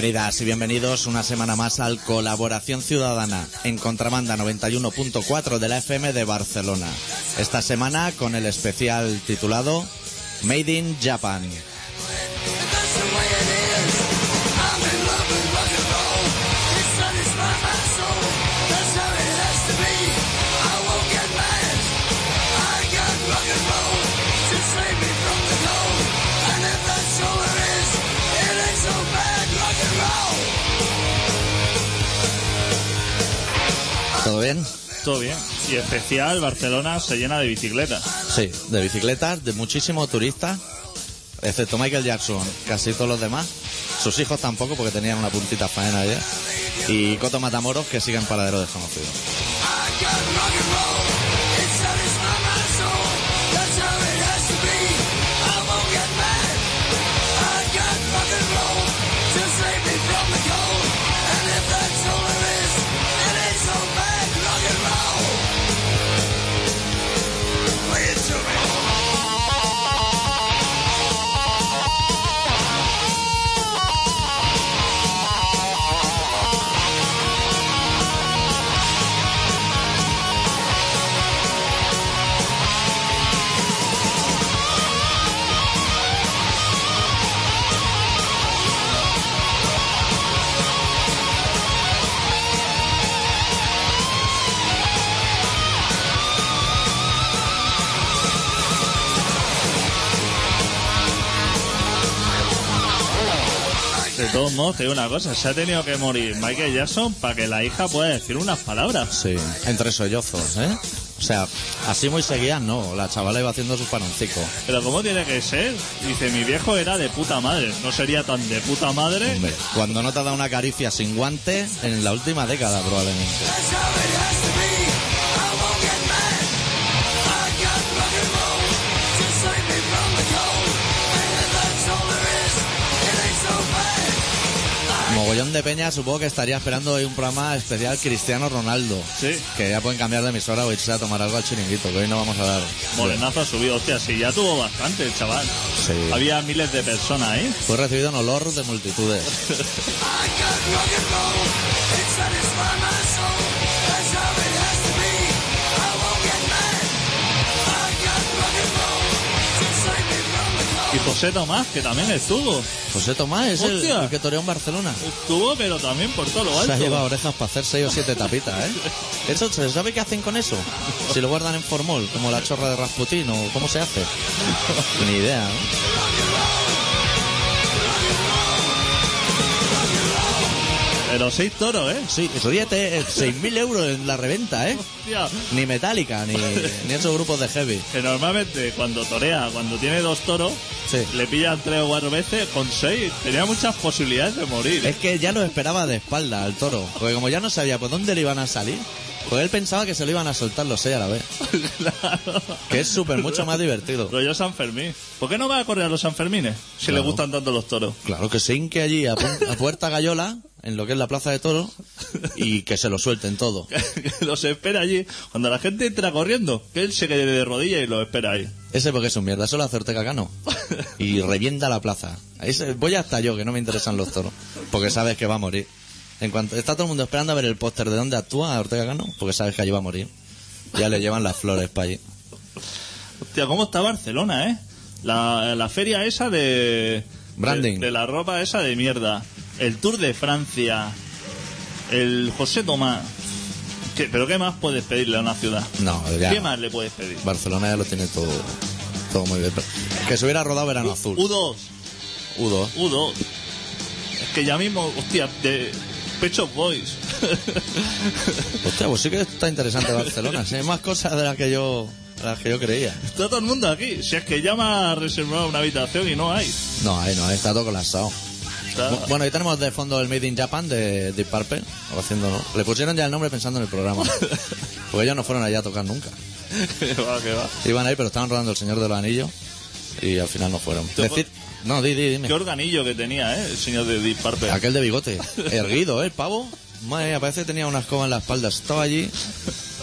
Bienvenidas y bienvenidos una semana más al Colaboración Ciudadana en Contrabanda 91.4 de la FM de Barcelona. Esta semana con el especial titulado Made in Japan. ¿Todo bien? Todo bien. Y especial, Barcelona se llena de bicicletas. Sí, de bicicletas, de muchísimos turistas, excepto Michael Jackson, casi todos los demás. Sus hijos tampoco, porque tenían una puntita faena ayer. Y Coto Matamoros, que siguen paradero desconocido. Todos modos, te digo una cosa, se ha tenido que morir Michael Jackson para que la hija pueda decir unas palabras. Sí, entre sollozos, ¿eh? O sea, así muy seguidas, no. La chavala iba haciendo sus panoncicos. Pero ¿cómo tiene que ser? Dice, mi viejo era de puta madre. No sería tan de puta madre. Hombre, cuando no te ha dado una caricia sin guante en la última década, probablemente. Mogollón de peña, supongo que estaría esperando hoy un programa especial Cristiano Ronaldo. Sí. Que ya pueden cambiar de emisora o irse a tomar algo al chiringuito, que hoy no vamos a dar. Morenazo ha subido. Hostia, sí, ya tuvo bastante el chaval. Sí. Había miles de personas ahí. Fue recibido en olor de multitudes. Y José Tomás, que también estuvo. José Tomás es el, que toreó en Barcelona. Estuvo, pero también por todo lo Se alto. ha llevado orejas para hacer seis o siete tapitas, ¿eh? ¿Eso se sabe qué hacen con eso? Si lo guardan en formol, como la chorra de Rasputín, o cómo se hace. Ni idea, ¿no? Pero seis toros, ¿eh? Sí, ríete, eh, 6.000 euros en la reventa, ¿eh? Hostia. Ni Metallica, ni, ni esos grupos de heavy. Que normalmente cuando torea, cuando tiene dos toros, Sí. le pillan tres o cuatro veces, con seis tenía muchas posibilidades de morir. Es que ya lo esperaba de espalda al toro, porque como ya no sabía por dónde le iban a salir, pues él pensaba que se lo iban a soltar los seis a la vez. claro. Que es súper mucho más divertido. Rollo San Fermín. ¿Por qué no va a correr a los San Fermines? Si Claro. le gustan tanto los toros. Claro que se hinque allí a, pu- a Puerta Gallola, en lo que es la plaza de toros, y que se lo suelten todo. Que los espera allí. Cuando la gente entra corriendo, que él se quede de rodillas y lo espera ahí. Ese porque es un mierda, solo hace Ortega Cano. Y revienta la plaza. Ese, voy hasta yo, que no me interesan los toros. Porque sabes que va a morir. En cuanto está todo el mundo esperando a ver el póster de dónde actúa Ortega Cano, porque sabes que allí va a morir. Ya le llevan las flores para allí. Hostia, ¿cómo está Barcelona, eh? La, la feria esa de... Branding. De, de la ropa esa de mierda. El Tour de Francia. El José Tomás. ¿Qué- ¿Pero qué más puedes pedirle a una ciudad? No, ya. ¿Qué más le puedes pedir? Barcelona ya lo tiene todo, todo muy bien. Que se hubiera rodado verano azul. U2. U2. U2. Es que ya mismo, hostia, de Pecho Boys. Hostia, pues sí que está interesante Barcelona. Hay más cosas de las que yo, las que yo creía. Está todo el mundo aquí. Si es que llama a reservar una habitación y no hay. No, ahí no, ahí está todo colapsado. Está- Bueno, ahí tenemos de fondo el Made in Japan de Deep Purple, haciéndolo. Le pusieron ya el nombre pensando en el programa. Porque ellos no fueron allá a tocar nunca. que va, que va. Iban ahí, pero estaban rodando El Señor de los Anillos y al final no fueron. Decir... No, di, di, dime. Qué organillo que tenía, ¿eh? El señor de Deep Purple. Aquel de bigote, erguido, ¿eh? El pavo. Madre mía, parece que tenía una escoba en la espalda. Estaba allí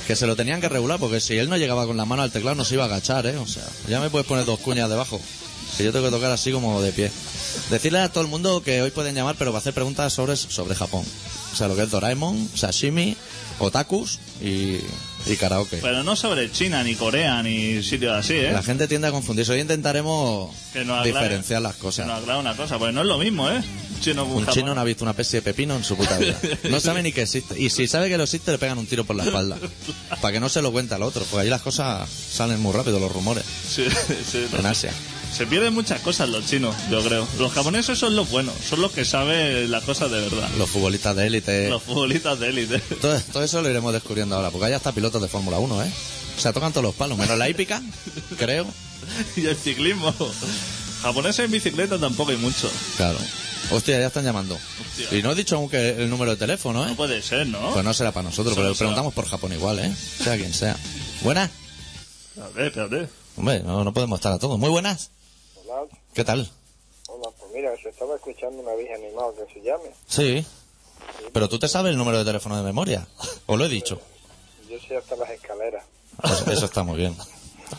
que se lo tenían que regular porque si él no llegaba con la mano al teclado no se iba a agachar, ¿eh? O sea, ya me puedes poner dos cuñas debajo. Que yo tengo que tocar así como de pie. Decirle a todo el mundo que hoy pueden llamar, pero va a hacer preguntas sobre, sobre Japón. O sea, lo que es Doraemon, sashimi, otakus y, y karaoke. Pero no sobre China, ni Corea, ni sitios así, ¿eh? La gente tiende a confundirse. Hoy intentaremos Que aclare- diferenciar las cosas. nos aclara una cosa, pues no es lo mismo, ¿eh? Chino Un chino no ha visto una especie de pepino en su puta vida. No sabe ni que existe. Y si sabe que lo existe, le pegan un tiro por la espalda. Para que no se lo cuente al otro. Porque ahí las cosas salen muy rápido, los rumores. Sí, sí, En. Asia. Se pierden muchas cosas los chinos, yo creo. Los japoneses son los buenos, son los que saben las cosas de verdad. Los futbolistas de élite. Los futbolistas de élite. Todo, todo eso lo iremos descubriendo ahora. Porque hay hasta pilotos de Fórmula 1, ¿eh? O sea, tocan todos los palos. Menos la hípica, creo. y el ciclismo. Japoneses en bicicleta tampoco hay mucho. Claro. Hostia, ya están llamando. Hostia. Y no he dicho aún que el número de teléfono, No ¿eh? puede ser, ¿no? Pues no será para nosotros, Eso pero no le preguntamos por Japón igual, ¿eh? Sea quien sea. ¿Buenas? Espérate, espérate. Hombre, no, no podemos estar a todos. Muy buenas. Hola, ¿Qué tal? hola, pues mira, se estaba escuchando una vieja animada que se llame. Sí. Pero tú te sabes el número de teléfono de memoria. ¿O lo he dicho? Yo sé hasta las escaleras. Pues eso está muy bien.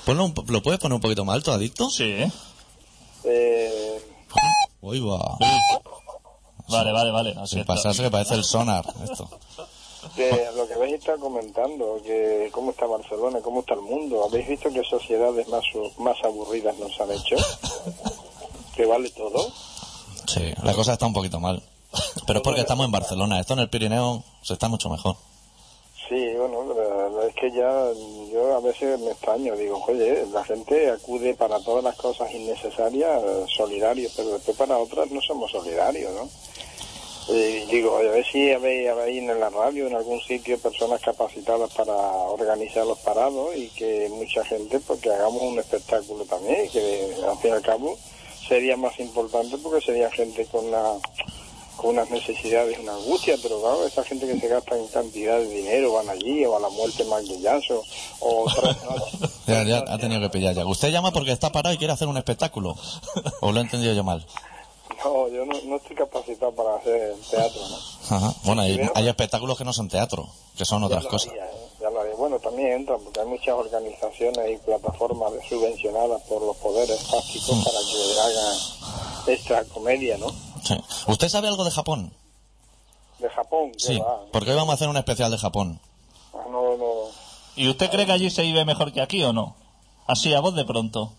Ponlo un ¿Lo puedes poner un poquito más alto, adicto? Sí, ¿eh? Uy, va. Vale, vale, vale. Así está. pasarse que parece el sonar, esto. De lo que habéis estado comentando, que cómo está Barcelona, cómo está el mundo. ¿Habéis visto qué sociedades más, más aburridas nos han hecho? Que vale todo. Sí, la cosa está un poquito mal. Pero es porque estamos en Barcelona. Esto en el Pirineo se está mucho mejor. Sí, bueno, la verdad es que ya yo a veces me extraño, digo, oye, la gente acude para todas las cosas innecesarias solidarios, pero después para otras no somos solidarios, ¿no? Y digo, a ver si habéis, habéis en la radio, en algún sitio, personas capacitadas para organizar los parados y que mucha gente, porque hagamos un espectáculo también, que al fin y al cabo sería más importante porque sería gente con una con unas necesidades, una angustia, pero claro, esa gente que se gasta en cantidad de dinero, van allí, o a la muerte maquillazo, o. Ya, ya ha tenido que pillar ya. Usted llama porque está parado y quiere hacer un espectáculo. ¿O lo he entendido yo mal? No, estoy capacitado para hacer teatro, ¿no? Ajá. Bueno, hay, hay espectáculos que no son teatro, que son otras ya cosas. haría, ¿eh? Ya lo haría. Bueno, también entran, porque hay muchas organizaciones y plataformas subvencionadas por los poderes Mm. fácticos para que hagan esta comedia, ¿no? Sí. ¿Usted sabe algo de Japón? De Japón, Sí, va. porque hoy vamos a hacer un especial de Japón. Ah, No, no. ¿Y usted cree que allí se vive mejor que aquí o no? Así, a voz de pronto.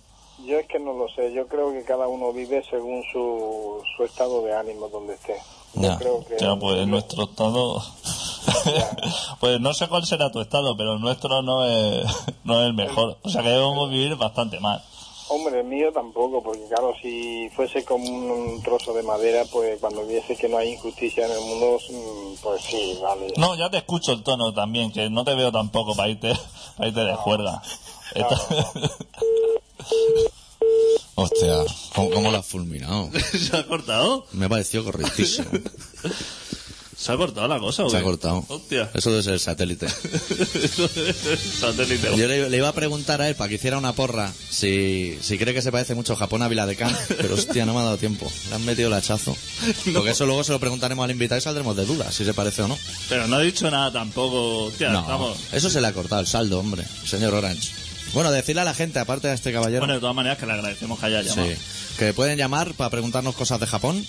Yo es que no lo sé. Yo creo que cada uno vive según su, su estado de ánimo donde esté. Yo Ya. creo que... Ya, pues nuestro estado... pues no sé cuál será tu estado, pero el nuestro no es, no es el mejor. O sea que debemos vivir bastante mal. Hombre, el mío tampoco, porque claro, si fuese como un trozo de madera, pues cuando viese que no hay injusticia en el mundo, mm, pues sí, vale. No, ya te escucho el tono también, que no te veo tampoco para irte, para irte de. Esta- Hostia, ¿cómo, cómo lo has fulminado? ¿Se ha cortado? Me ha parecido correctísimo. ¿Se ha cortado la cosa o Se ha cortado. Hostia. Eso debe ser el satélite. Satélite. Yo le, le iba a preguntar a él para que hiciera una porra si, si cree que se parece mucho Japón a Viladecán, pero hostia, no me ha dado tiempo. Le han metido el hachazo. Porque eso luego se lo preguntaremos al invitado y saldremos de dudas si se parece o no. Pero no ha dicho nada tampoco. Hostia, No, estamos... eso se le ha cortado el saldo, hombre, señor Orange. Bueno, decirle a la gente, aparte de este caballero, Bueno, de todas maneras que le agradecemos que haya llamado. sí, que pueden llamar para preguntarnos cosas de Japón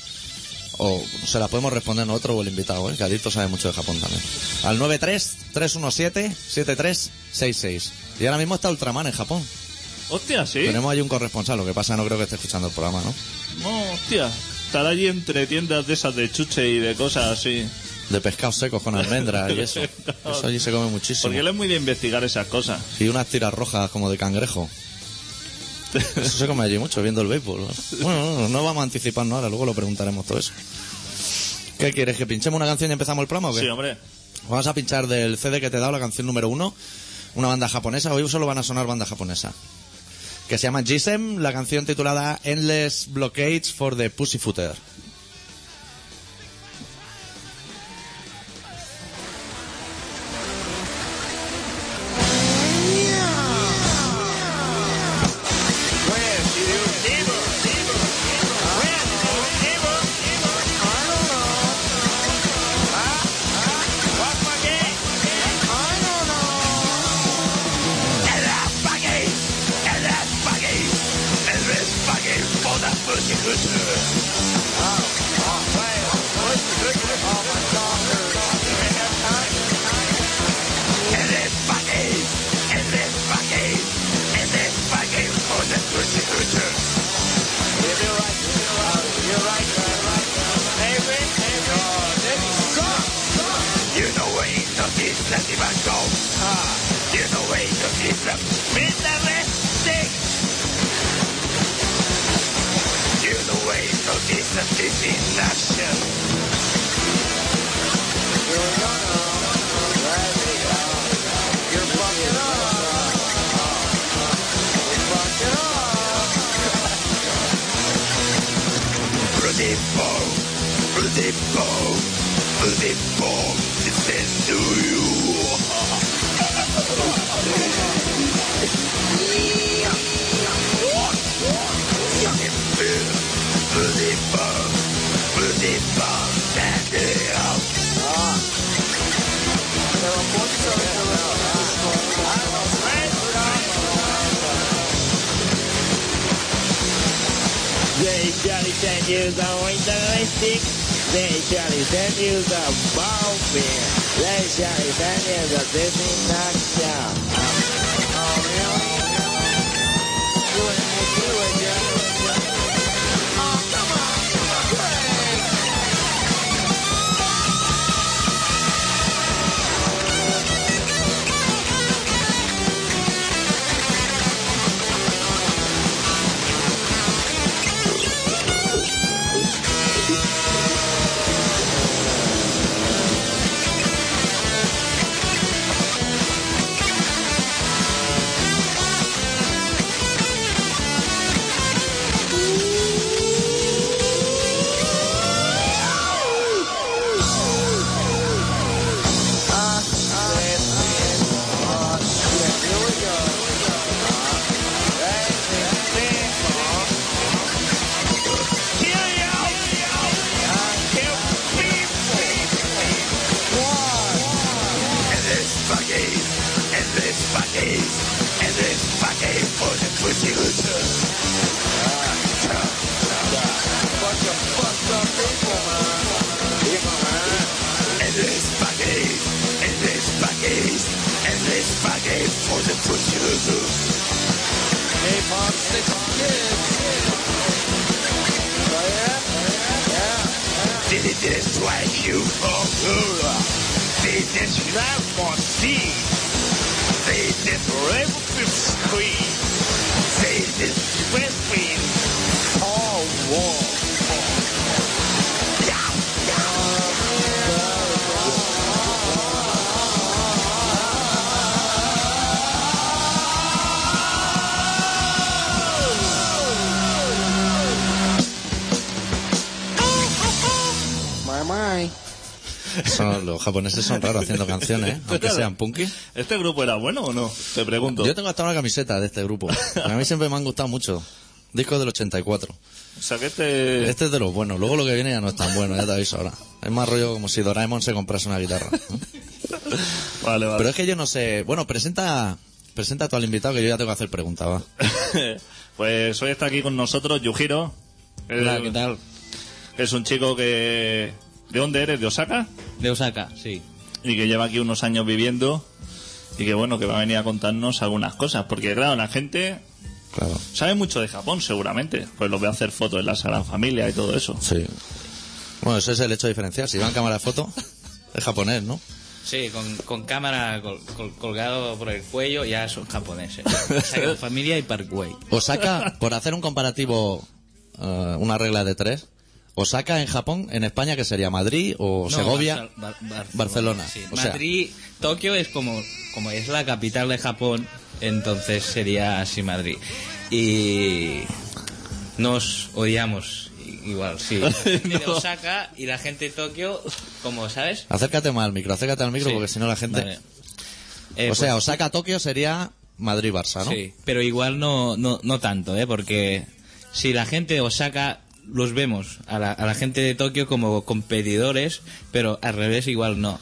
o se las podemos responder nosotros o el invitado, ¿eh? que Adicto sabe mucho de Japón también. Al 93-317-7366. Y ahora mismo está Ultraman en Japón. Hostia, sí. Tenemos ahí un corresponsal, lo que pasa no creo que esté escuchando el programa, ¿no? No, hostia. Estar allí entre tiendas de esas de chuche y de cosas así. De pescados secos con almendra y eso. Eso allí se come muchísimo. Porque él es muy de investigar esas cosas. Y unas tiras rojas como de cangrejo. Eso se come allí mucho, viendo el béisbol. Bueno, no, no vamos a anticiparnos ahora, luego lo preguntaremos todo eso. ¿Qué quieres? ¿Que pinchemos una canción y empezamos el programa o qué? Sí, hombre. Vamos a pinchar del CD que te he dado, la canción número uno, una banda japonesa. Hoy solo van a sonar banda japonesa. Que se llama Gisem, la canción titulada Endless Blockades for the Pussyfooter. you going ballistic? Then Charlie Daniels a ball bear. Then Charlie Daniels a Disney knockdown. is why you Ohura. This is love for sea. This is revolution screen. This is between all war. Son- los japoneses son raros haciendo canciones, ¿eh? aunque sean punky. ¿Este grupo era bueno o no? Te pregunto. Yo tengo hasta una camiseta de este grupo. A mí siempre me han gustado mucho. Discos del 84. O sea que este... Este es de los buenos. Luego lo que viene ya no es tan bueno, ya te aviso ahora. Es más rollo como si Doraemon se comprase una guitarra. Vale, vale. Pero es que yo no sé. Bueno, presenta, presenta a tu al invitado que yo ya tengo que hacer preguntas, va. pues hoy está aquí con nosotros Yujiro. Hola, Eh, ¿qué tal? Es un chico que... ¿De dónde eres? ¿De Osaka? De Osaka, sí. Y que lleva aquí unos años viviendo y que bueno, que va a venir a contarnos algunas cosas. Porque claro, la gente Claro. sabe mucho de Japón seguramente. Pues lo ve hacer fotos en la Sagrada Familia y todo eso. Sí. Bueno, ese es el hecho diferencial. Si va en cámara de foto, es japonés, ¿no? Sí, con, con cámara col- col- colgado por el cuello, ya son japoneses. Sagrada Familia y Parkway. Osaka, por hacer un comparativo, eh, una regla de tres, Osaka en Japón, en España, que sería Madrid o No, Segovia. Barce- Bar- Barcelona, sí. o sea- Madrid, Tokio es como, como es la capital de Japón, entonces sería así Madrid. Y nos odiamos igual, sí. La gente de Osaka y la gente de Tokio, como sabes. Acércate más al micro, acércate al micro Sí. porque si no la gente... Vale. Eh, o sea, pues- Osaka-Tokio sería Madrid-Barça, ¿no? Sí, pero igual no, no, no tanto, ¿eh? Porque si la gente de Osaka los vemos a la, a la gente de Tokio como competidores, pero al revés igual no.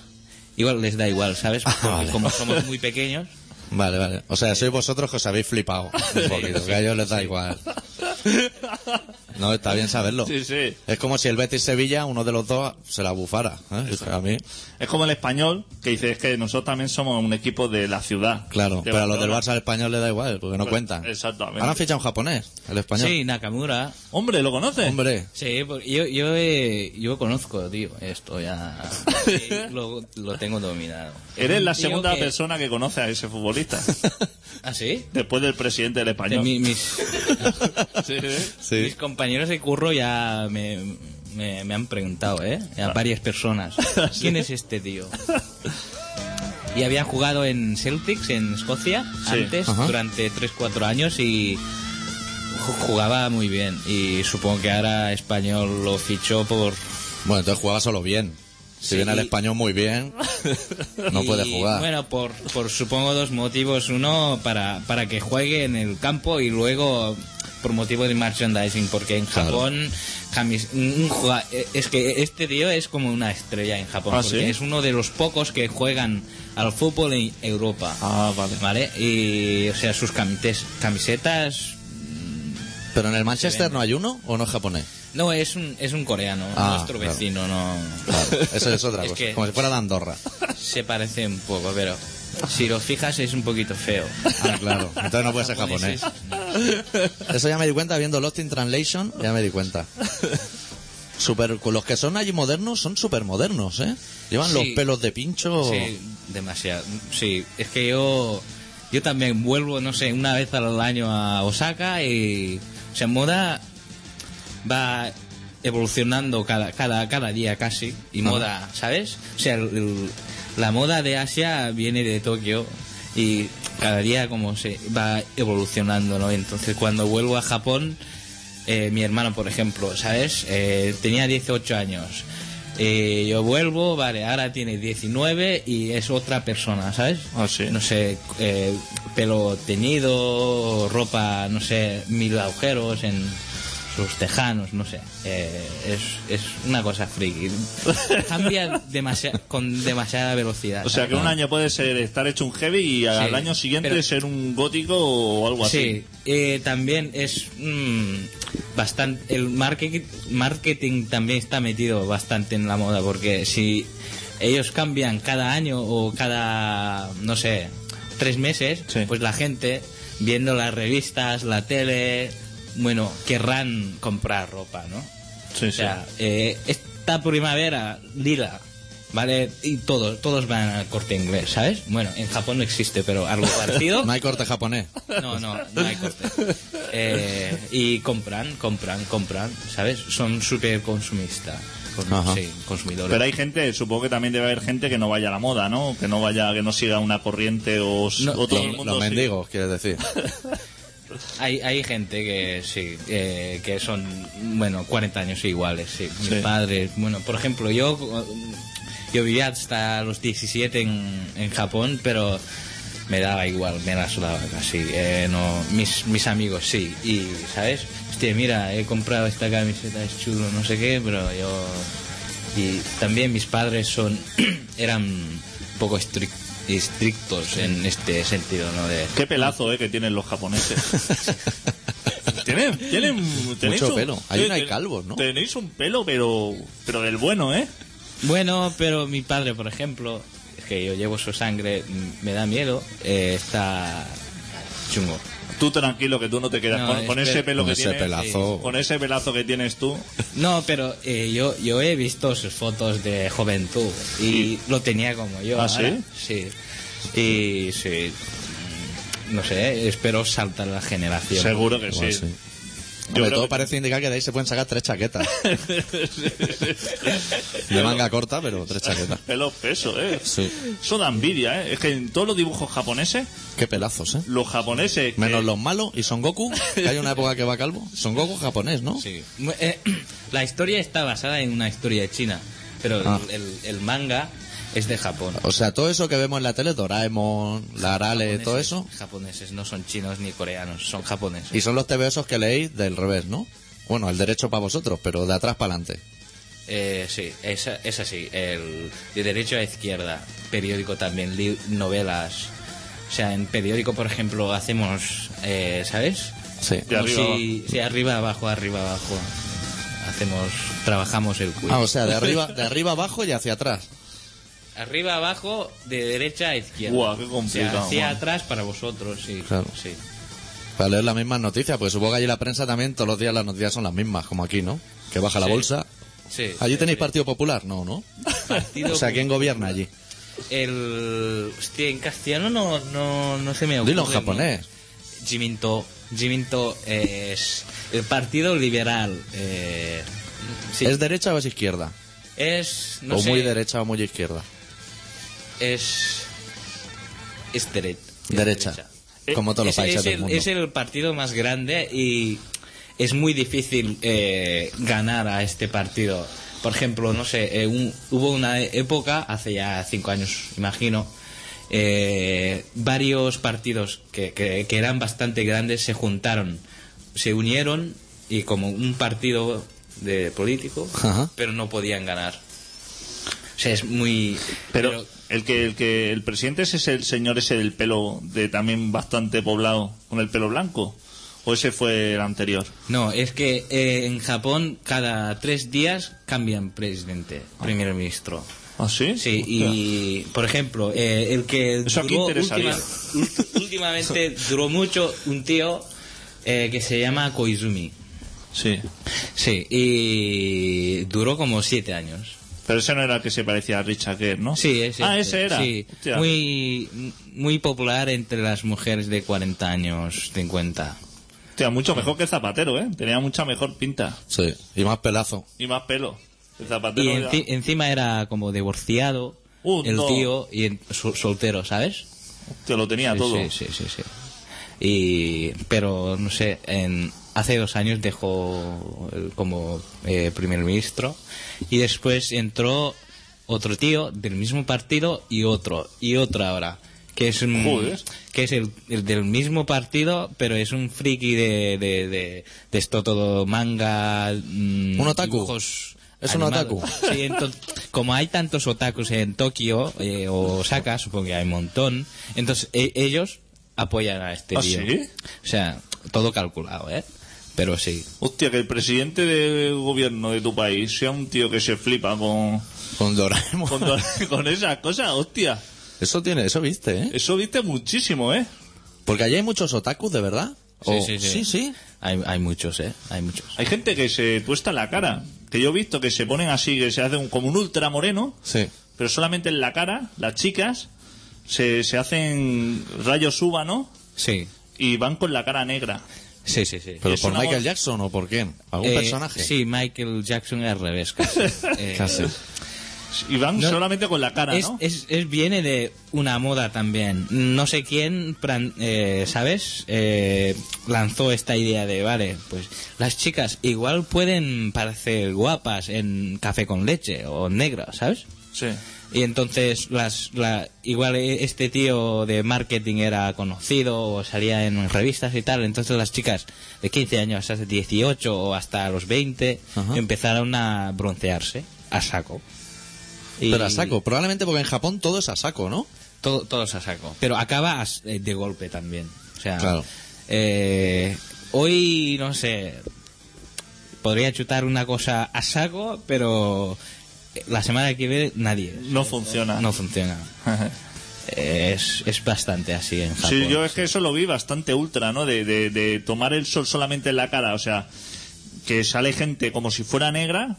Igual les da igual, ¿sabes? Porque vale. como somos muy pequeños. Vale, vale. O sea, sois vosotros que os habéis flipado un poquito, que a ellos les da igual. No, está bien saberlo. Sí, sí. Es como si el Betis Sevilla, uno de los dos, se la bufara. ¿eh? A mí, Es como el español que dice es que nosotros también somos un equipo de la ciudad. claro. Pero a los del. Barça al español le da igual, porque no Pues, cuentan. exactamente. Ahora han fichado un japonés, el español. Sí, Nakamura. Hombre, ¿lo conoces? Hombre, Sí, porque yo, yo, eh, yo conozco, tío, esto ya lo, lo tengo dominado. Eres la segunda que- persona que conoce a ese futbolista. ¿Ah, sí? después del presidente del De español. mi- mis, Sí, sí. sí. mis compañeros de curro ya me, me, me han preguntado, ¿eh? A varias personas. ¿Quién es este tío? Y había jugado en Celtics, en Escocia, Sí. antes, Ajá. durante 3-4 años y ju- jugaba muy bien. Y supongo que ahora Español lo fichó por... bueno, entonces jugaba solo bien. Si Sí. viene el español muy bien, no Y, puede jugar. Bueno, por, por supongo dos motivos. Uno, para, para que juegue en el campo y luego por motivo de merchandising, porque en Claro. Japón jamis- jua- es que este tío es como una estrella en Japón, ¿Ah, porque sí? es uno de los pocos que juegan al fútbol en Europa. Ah, vale. ¿Vale? Y, o sea, sus camites- camisetas... Pero en el Manchester no hay uno o no es japonés. No, es un, es un coreano, Ah, nuestro claro. vecino, no... Claro, eso es otra Es cosa. que- Como si fuera de Andorra. Se parece un poco, pero si lo fijas es un poquito feo. Ah, claro. Entonces no puede ser japonés. Eso ya me di cuenta viendo Lost in Translation, ya me di cuenta. Super, los que son allí modernos son súper modernos, ¿eh? Llevan Sí. los pelos de pincho. Sí, demasiado. Sí, es que yo yo también vuelvo, no sé, una vez al año a Osaka y o sea, moda va evolucionando cada cada cada día casi y moda, ¿sabes? O sea, el- el- la moda de Asia viene de Tokio y cada día como se va evolucionando, ¿no? Entonces cuando vuelvo a Japón eh, mi hermano, por ejemplo, ¿sabes? Eh, tenía 18 años. Eh, yo vuelvo, vale, ahora tiene 19 y es otra persona, ¿sabes? Ah, sí. No sé, eh, pelo teñido, ropa, no sé, mil agujeros en sus tejanos, no sé. Eh, es, es una cosa friki. Cambia demasiado, con demasiada velocidad. O sea que un año puede ser estar hecho un heavy y al Sí, año siguiente pero- ser un gótico o algo así. Sí, eh, también es mm, bastante. El marketing, marketing también está metido bastante en la moda, porque si ellos cambian cada año o cada, no sé, tres meses, Sí. pues la gente, viendo las revistas, la tele, bueno, querrán comprar ropa, ¿no? Sí, O sí. sea, eh, esta primavera, lila, ¿vale? Y todos, todos van al corte inglés, ¿sabes? Bueno, en Japón no existe, pero algo parecido. No hay corte japonés. No, no, no hay corte. Eh, y compran, compran, compran, ¿sabes? Son súper consumistas. Con- sí, consumidores. Pero hay gente, supongo que también debe haber gente que no vaya a la moda, ¿no? Que no vaya, que no siga una corriente o, No, o todo eh, el mundo. Los sí. mendigos, quieres decir. Hay, hay gente que sí, eh, que son, bueno, 40 años iguales, sí. Mis Sí. padres, bueno, por ejemplo, yo, yo vivía hasta los 17 en, en Japón, pero me daba igual, me la sudaba casi. Eh, no, mis, mis amigos sí, y, ¿sabes? Hostia, mira, he comprado esta camiseta, es chulo, no sé qué, pero yo... Y también mis padres son, eran un poco estric- estrictos en este sentido, ¿no? De, Qué pelazo, eh, que tienen los japoneses. tienen, tienen, tenéis Mucho un- pelo. Hay eh, una y ten- calvos, ¿no? Tenéis un pelo, pero, pero del bueno, ¿eh? Bueno, pero mi padre, por ejemplo, es que yo llevo su sangre, me da miedo, eh, está chungo. Tú tranquilo, que tú no te quedas No, con, con es ese que- pelo Con que ese tienes. pelazo. Con ese pelazo que tienes tú. No, pero eh, yo, yo he visto sus fotos de juventud y lo tenía como yo. ¿Ah, sí? Sí. Y sí, no sé, espero saltar la generación. Seguro que Igual sí. Yo Hombre, creo todo que- parece indicar que de ahí se pueden sacar tres chaquetas. De manga corta, pero tres chaquetas. Pelo peso, ¿eh? Sí. Eso da envidia, ¿eh? Es que en todos los dibujos japoneses, Qué pelazos, ¿eh? los japoneses... que- Menos los malos y Son Goku, que hay una época que va calvo. Son Goku japonés, ¿no? Sí. Eh, la historia está basada en una historia de China, pero el- Ah. el, el manga es de Japón. O sea, todo eso que vemos en la tele, Doraemon, la Arale, todo eso, Japoneses, no son chinos ni coreanos, son japoneses. y son los TV esos que leéis del revés, ¿no? Bueno, el derecho para vosotros, pero de atrás para adelante. Eh, sí, es, es así. El, de derecho a izquierda, periódico también, li- novelas. O sea, en periódico, por ejemplo, hacemos, eh, ¿sabes? Sí. De arriba si, si arriba, abajo, arriba, abajo. Hacemos, trabajamos el quiz. Ah, o sea, de arriba, de arriba abajo y hacia atrás. Arriba, abajo, de derecha a izquierda. Guau, qué O sea, complicado, hacia man. atrás para vosotros, sí. Claro. sí. Para leer las mismas noticias, porque supongo que allí la prensa también todos los días las noticias son las mismas, como aquí, ¿no? Que baja la Sí. bolsa. Sí, ¿Allí tenéis. Partido Popular? No, ¿no? Partido O sea, ¿quién gobierna allí? El... Hostia, en castellano no, no, no se me ocurre. Dilo en ¿no? japonés. Jiminto. Jiminto es el Partido Liberal. Eh, sí. ¿Es derecha o es izquierda? Es, no o sé, muy derecha o muy izquierda. Es... Es dere- es Derecha. Como todos los Es- países es del el, mundo. es el partido más grande y es muy difícil eh, ganar a este partido. Por ejemplo, no sé, eh, un- hubo una época, hace ya cinco años, imagino, eh, varios partidos que, que- que eran bastante grandes se juntaron, se unieron y como un partido de político, Ajá. pero no podían ganar. O sea, es muy... Pero, el que el que el presidente ese es el señor ese del pelo de también bastante poblado con el pelo blanco o ese fue el anterior. No, es que eh, en Japón cada tres días cambian presidente, primer ministro. ¿Ah, sí? Sí, y por ejemplo, eh, el que Eso duró ult- últimamente duró mucho un tío eh, que se llama Koizumi. Sí. Sí, y duró como siete años. Pero ese no era el que se parecía a Richard Gere, ¿no? Sí, ese. Ah, ese era. Sí, Hostia. muy, muy popular entre las mujeres de 40 años, 50. Hostia, mucho mejor que Zapatero, ¿eh? Tenía mucha mejor pinta Sí. Y más pelazo. y más pelo. El Zapatero Y enci- encima era como divorciado, Uh, el no. tío, y en- sol- soltero, ¿sabes? Te lo tenía Sí, todo. Sí, sí, sí, sí. Y, pero, no sé, en, hace dos años dejó como eh, primer ministro y después entró otro tío del mismo partido y otro, y otro ahora. Que es, un- Joder. que es el, el del mismo partido, pero es un friki de, de, de, de esto todo manga. mm, Un otaku. dibujos Es un otaku. Sí, entonces, como hay tantos otakus en Tokio eh, o Osaka, supongo que hay un montón, entonces e- ellos apoyan a este ¿Ah, tío. sí? O sea, todo calculado, ¿eh? Pero sí. Hostia, que el presidente del gobierno de tu país sea un tío que se flipa con, Con Doraemon. con, con esas cosas, hostia. Eso tiene, eso viste, ¿eh? Eso viste muchísimo, ¿eh? Porque allí hay muchos otakus, ¿de verdad? O- sí, sí. sí, sí. Hay, hay muchos, ¿eh? Hay muchos. Hay gente que se tuesta la cara. Que yo he visto que se ponen así, que se hacen como un ultra moreno, Sí. pero solamente en la cara, las chicas, se, se hacen rayos ¿no? Sí. Y van con la cara negra. Sí, sí, sí. ¿Pero por Michael voz- Jackson o por quién? ¿Algún Eh, personaje? Sí, Michael Jackson al revés, casi. Eh, Casi. Y van No, solamente con la cara, es, ¿no? es, es- viene de una moda también. No sé quién, eh, ¿sabes? Eh, lanzó esta idea de, vale, pues las chicas igual pueden parecer guapas en café con leche o negro, ¿sabes? Sí. Y entonces las, la, igual e- este tío de marketing era conocido o salía en revistas y tal, entonces las chicas de 15 años hasta 18 o hasta los 20 Ajá. empezaron a broncearse a saco. Y- Pero a saco. Probablemente porque en Japón todo es a saco, ¿no? todo, todos a saco. Pero acaba eh, de golpe también. O sea, Claro. eh, hoy, no sé, podría chutar una cosa a saco, pero la semana que viene nadie. No funciona. No funciona. Es, es bastante así en Japón. Sí, yo es que eso lo vi bastante ultra, ¿no? De, de, de tomar el sol solamente en la cara, o sea, que sale gente como si fuera negra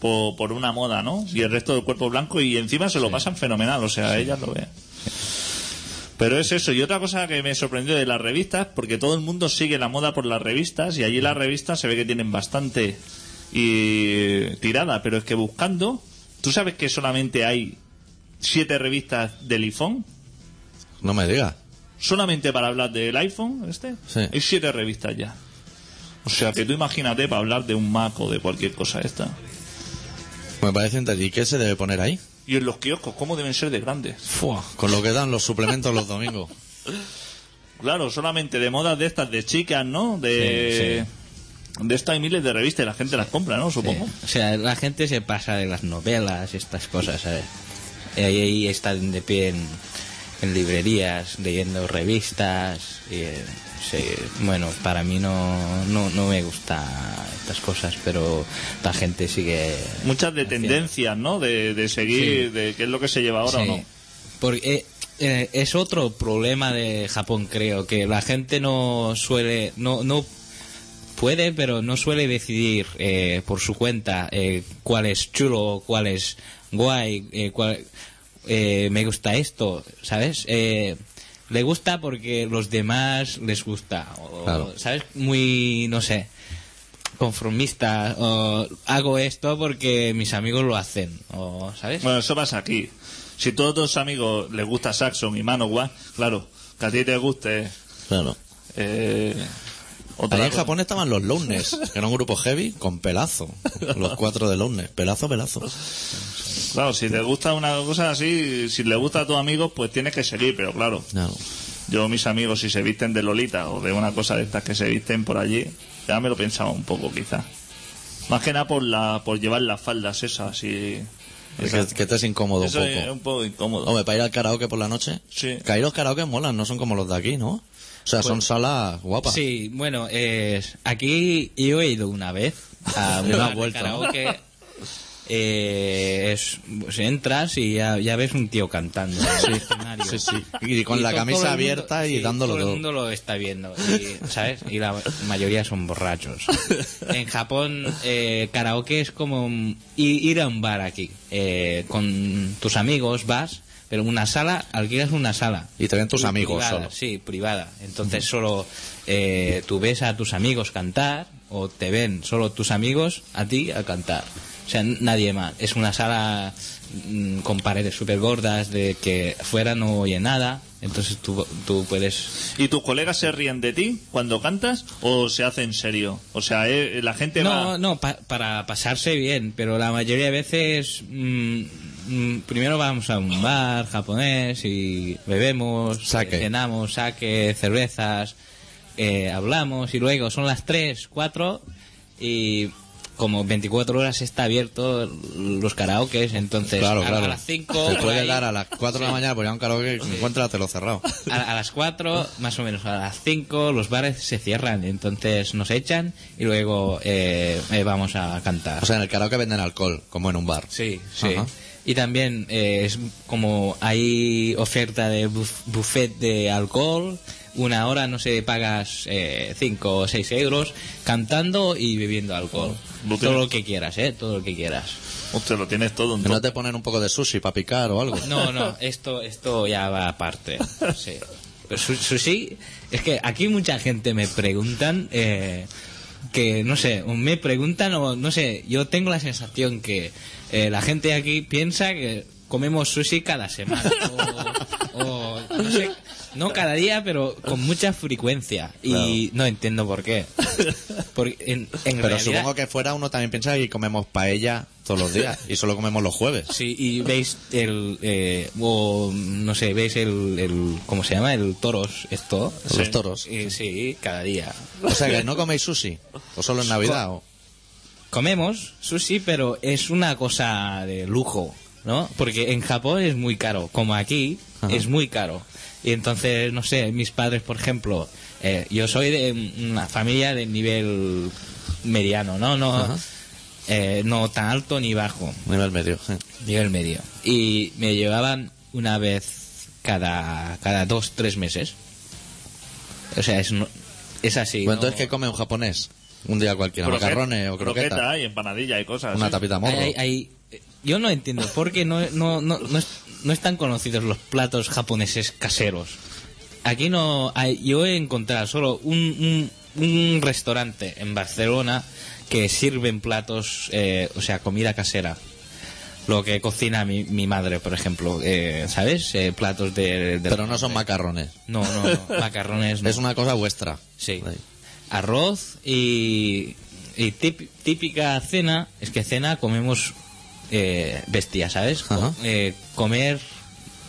por, por una moda, ¿no? Y el resto del cuerpo blanco y encima se lo pasan fenomenal, o sea, ellas lo ven. Pero es eso, y otra cosa que me sorprendió de las revistas, porque todo el mundo sigue la moda por las revistas, y allí las revistas se ve que tienen bastante y, tirada, pero es que buscando, ¿tú sabes que solamente hay siete revistas del iPhone? No me digas. solamente para hablar del iPhone este Sí. hay siete revistas ya o sea que tú imagínate para hablar de un Mac o de cualquier cosa esta Me parece interesante. ¿Y qué se debe poner ahí? y en los kioscos cómo deben ser de grandes Fua, con lo que dan los suplementos los domingos. claro solamente de modas de estas de chicas no de de estas hay miles de revistas y la gente las compra no supongo O sea, la gente se pasa de las novelas y estas cosas, ¿sabes? Y ahí, están de pie en, en librerías, leyendo revistas. Y, eh, sí, bueno, para mí no, no, no me gusta estas cosas, pero la gente sigue... Muchas de tendencias, ¿no? De, de seguir, de qué es lo que se lleva ahora o no. Porque eh, eh, es otro problema de Japón, creo, que la gente no suele, no, no puede, pero no suele decidir eh, por su cuenta eh, cuál es chulo, cuál es guay, eh, cuál, eh, me gusta esto, ¿sabes? Eh, le gusta porque los demás les gusta, o, Claro. ¿sabes? Muy, no sé, conformista, o hago esto porque mis amigos lo hacen, o, ¿sabes? Bueno, eso pasa aquí. Si todos tus amigos les gusta Saxon y Manowar, claro, que a ti te guste Claro. eh, Allá en. Japón estaban los Lowness, que era un grupo heavy con pelazo. Los cuatro de Lowness, pelazo, pelazo. Claro, si te gusta una cosa así, si le gusta a tus amigos, pues tienes que seguir, pero claro, Claro. yo mis amigos si se visten de Lolita o de una cosa de estas que se visten por allí, ya me lo pensaba un poco quizás. Más que nada por la por llevar las faldas esas y Que, que te es incómodo un eso poco. es un poco incómodo. Hombre, para ir al karaoke por la noche. Sí. Que ahí los karaoke molan, no son como los de aquí, ¿no? O sea, son salas guapas. Sí, bueno, eh, aquí yo he ido una vez a un Una vuelta, karaoke. Eh, es, pues entras y ya, ya ves un tío cantando en el escenario. Sí, sí. Y con la camisa todo el mundo- abierta y dándolo todo. todo. el mundo lo está viendo, y, ¿sabes? Y la mayoría son borrachos. En Japón, eh, karaoke es como ir a un bar aquí. Eh, con tus amigos vas, pero una sala, alquilas una sala. Y te ven tus amigos privada, solo. Sí, privada. Entonces solo eh, tú ves a tus amigos cantar o te ven solo tus amigos a ti a cantar. O sea, nadie más. Es una sala mm, con paredes súper gordas de que fuera no oye nada. Entonces tú, tú puedes... ¿Y tus colegas se ríen de ti cuando cantas o se hace en serio? O sea, eh, la gente No, va... no, pa- para pasarse bien, pero la mayoría de veces mm, primero vamos a un bar japonés y bebemos, Sake. cenamos, saque, cervezas, eh, hablamos y luego son las 3, 4 y como 24 horas está abierto los karaokes, entonces Claro, a, claro. a las 5 Te puede dar a las 4 de la mañana porque a un karaoke encuéntratelo cerrado. a, a las 4, más o menos a las 5, los bares se cierran, entonces nos echan y luego eh, eh, vamos a cantar. O sea, en el karaoke venden alcohol, como en un bar. Sí, sí. Ajá. Y también eh, es como hay oferta de buf- buffet de alcohol, una hora, no sé, pagas 5 o 6 euros cantando y bebiendo alcohol. Todo lo que quieras, ¿eh? Todo lo que quieras. Hostia, lo tienes todo no te ponen un poco de sushi para picar o algo. No, no, esto, esto ya va aparte. Sí. Pero su- sushi, es que aquí mucha gente me preguntan, eh, que no sé, me preguntan o no sé, yo tengo la sensación que eh, la gente aquí piensa que comemos sushi cada semana. O, o, no sé, no cada día, pero con mucha frecuencia. Y no entiendo por qué. Porque en, en Pero realidad- supongo que fuera uno también piensa que comemos paella todos los días y solo comemos los jueves. Sí, y veis el, eh, o no sé, veis el, el, ¿cómo se llama? El toros, esto. Los toros. Eh, sí, cada día. O sea, que no coméis sushi. O solo en Navidad. O... Comemos sushi, pero es una cosa de lujo, ¿no? Porque en Japón es muy caro, como aquí Ajá. es muy caro. Y entonces, no sé, mis padres, por ejemplo, eh, yo soy de una familia de nivel mediano, ¿no? No, eh, no tan alto ni bajo. Nivel medio. nivel medio. Y me llevaban una vez cada, cada dos, tres meses. O sea, es, no- es así. Bueno, ¿no? entonces, ¿qué come un japonés? Un día cualquiera. Croquet- Macarrones o croqueta. croqueta y empanadilla y cosas Una así. tapita morro. hay- hay- yo no entiendo por qué no, no, no, no, es- no están conocidos los platos japoneses caseros. Aquí no hay, yo he encontrado solo un, un, un restaurante en Barcelona que sirven platos, eh, o sea, comida casera. Lo que cocina mi, mi madre, por ejemplo, eh, ¿sabes? Eh, platos de, de- Pero no son macarrones. No, no, no, macarrones no. Es una cosa vuestra. Sí. Ahí. Arroz y, y típica cena, es que cena comemos eh, bestia, ¿sabes? Eh, comer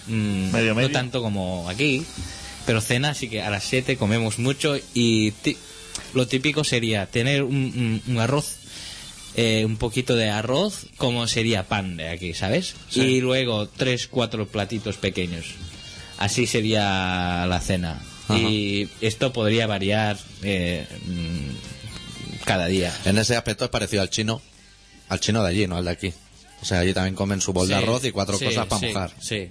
mm, Medio, no medio. tanto como aquí, pero cena sí que a las 7 comemos mucho y ti- lo típico sería tener un, un- un arroz, eh, un poquito de arroz, como sería pan de aquí, ¿sabes? Sí. Y luego tres, cuatro platitos pequeños. Así sería la cena. Ajá. Y esto podría variar eh, mm, cada día. En ese aspecto es parecido al chino, al chino de allí, no al de aquí. O sea, allí también comen su bol de Sí, arroz y cuatro sí, cosas para sí, mojar. Sí.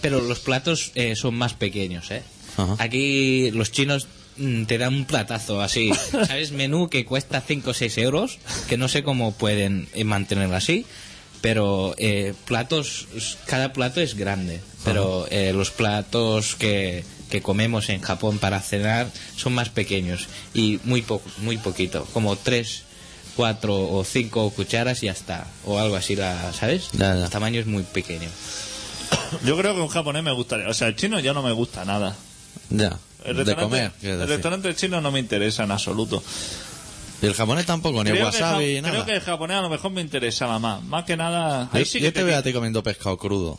Pero los platos eh, son más pequeños, ¿eh? Ajá. Aquí los chinos mm, te dan un platazo así, ¿sabes? Menú que cuesta 5 o 6 euros, que no sé cómo pueden eh, mantenerlo así, pero eh, platos, cada plato es grande, pero eh, los platos que, que comemos en Japón para cenar son más pequeños y muy, poco, muy poquito, como 3 cuatro o cinco cucharas y ya está, o algo así, la, ¿sabes? Ya, ya. El tamaño es muy pequeño. Yo creo que un japonés me gustaría. O sea, el chino ya no me gusta nada. Ya, El de restaurante, comer. el restaurante chino no me interesa en absoluto. Y el japonés tampoco, ni creo, que, wasabi, ni nada. creo que el japonés a lo mejor me interesaba más. Más que nada. Yo, Ahí sí yo que te veo a ti comiendo pescado crudo.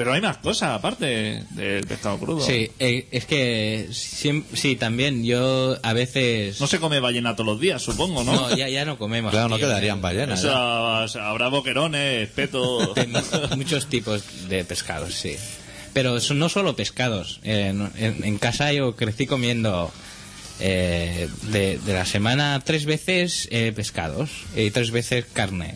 Pero hay más cosas aparte del pescado crudo. Sí, eh, es que siem- sí, también yo a veces... No se come ballena todos los días, supongo, ¿no? No, ya, ya no comemos. Claro, no quedarían ballenas. O sea, habrá boquerones, espeto. Hay mu- muchos tipos de pescados, sí. Pero son no solo pescados. En, en casa yo crecí comiendo eh, de, de la semana tres veces eh, pescados y tres veces carne.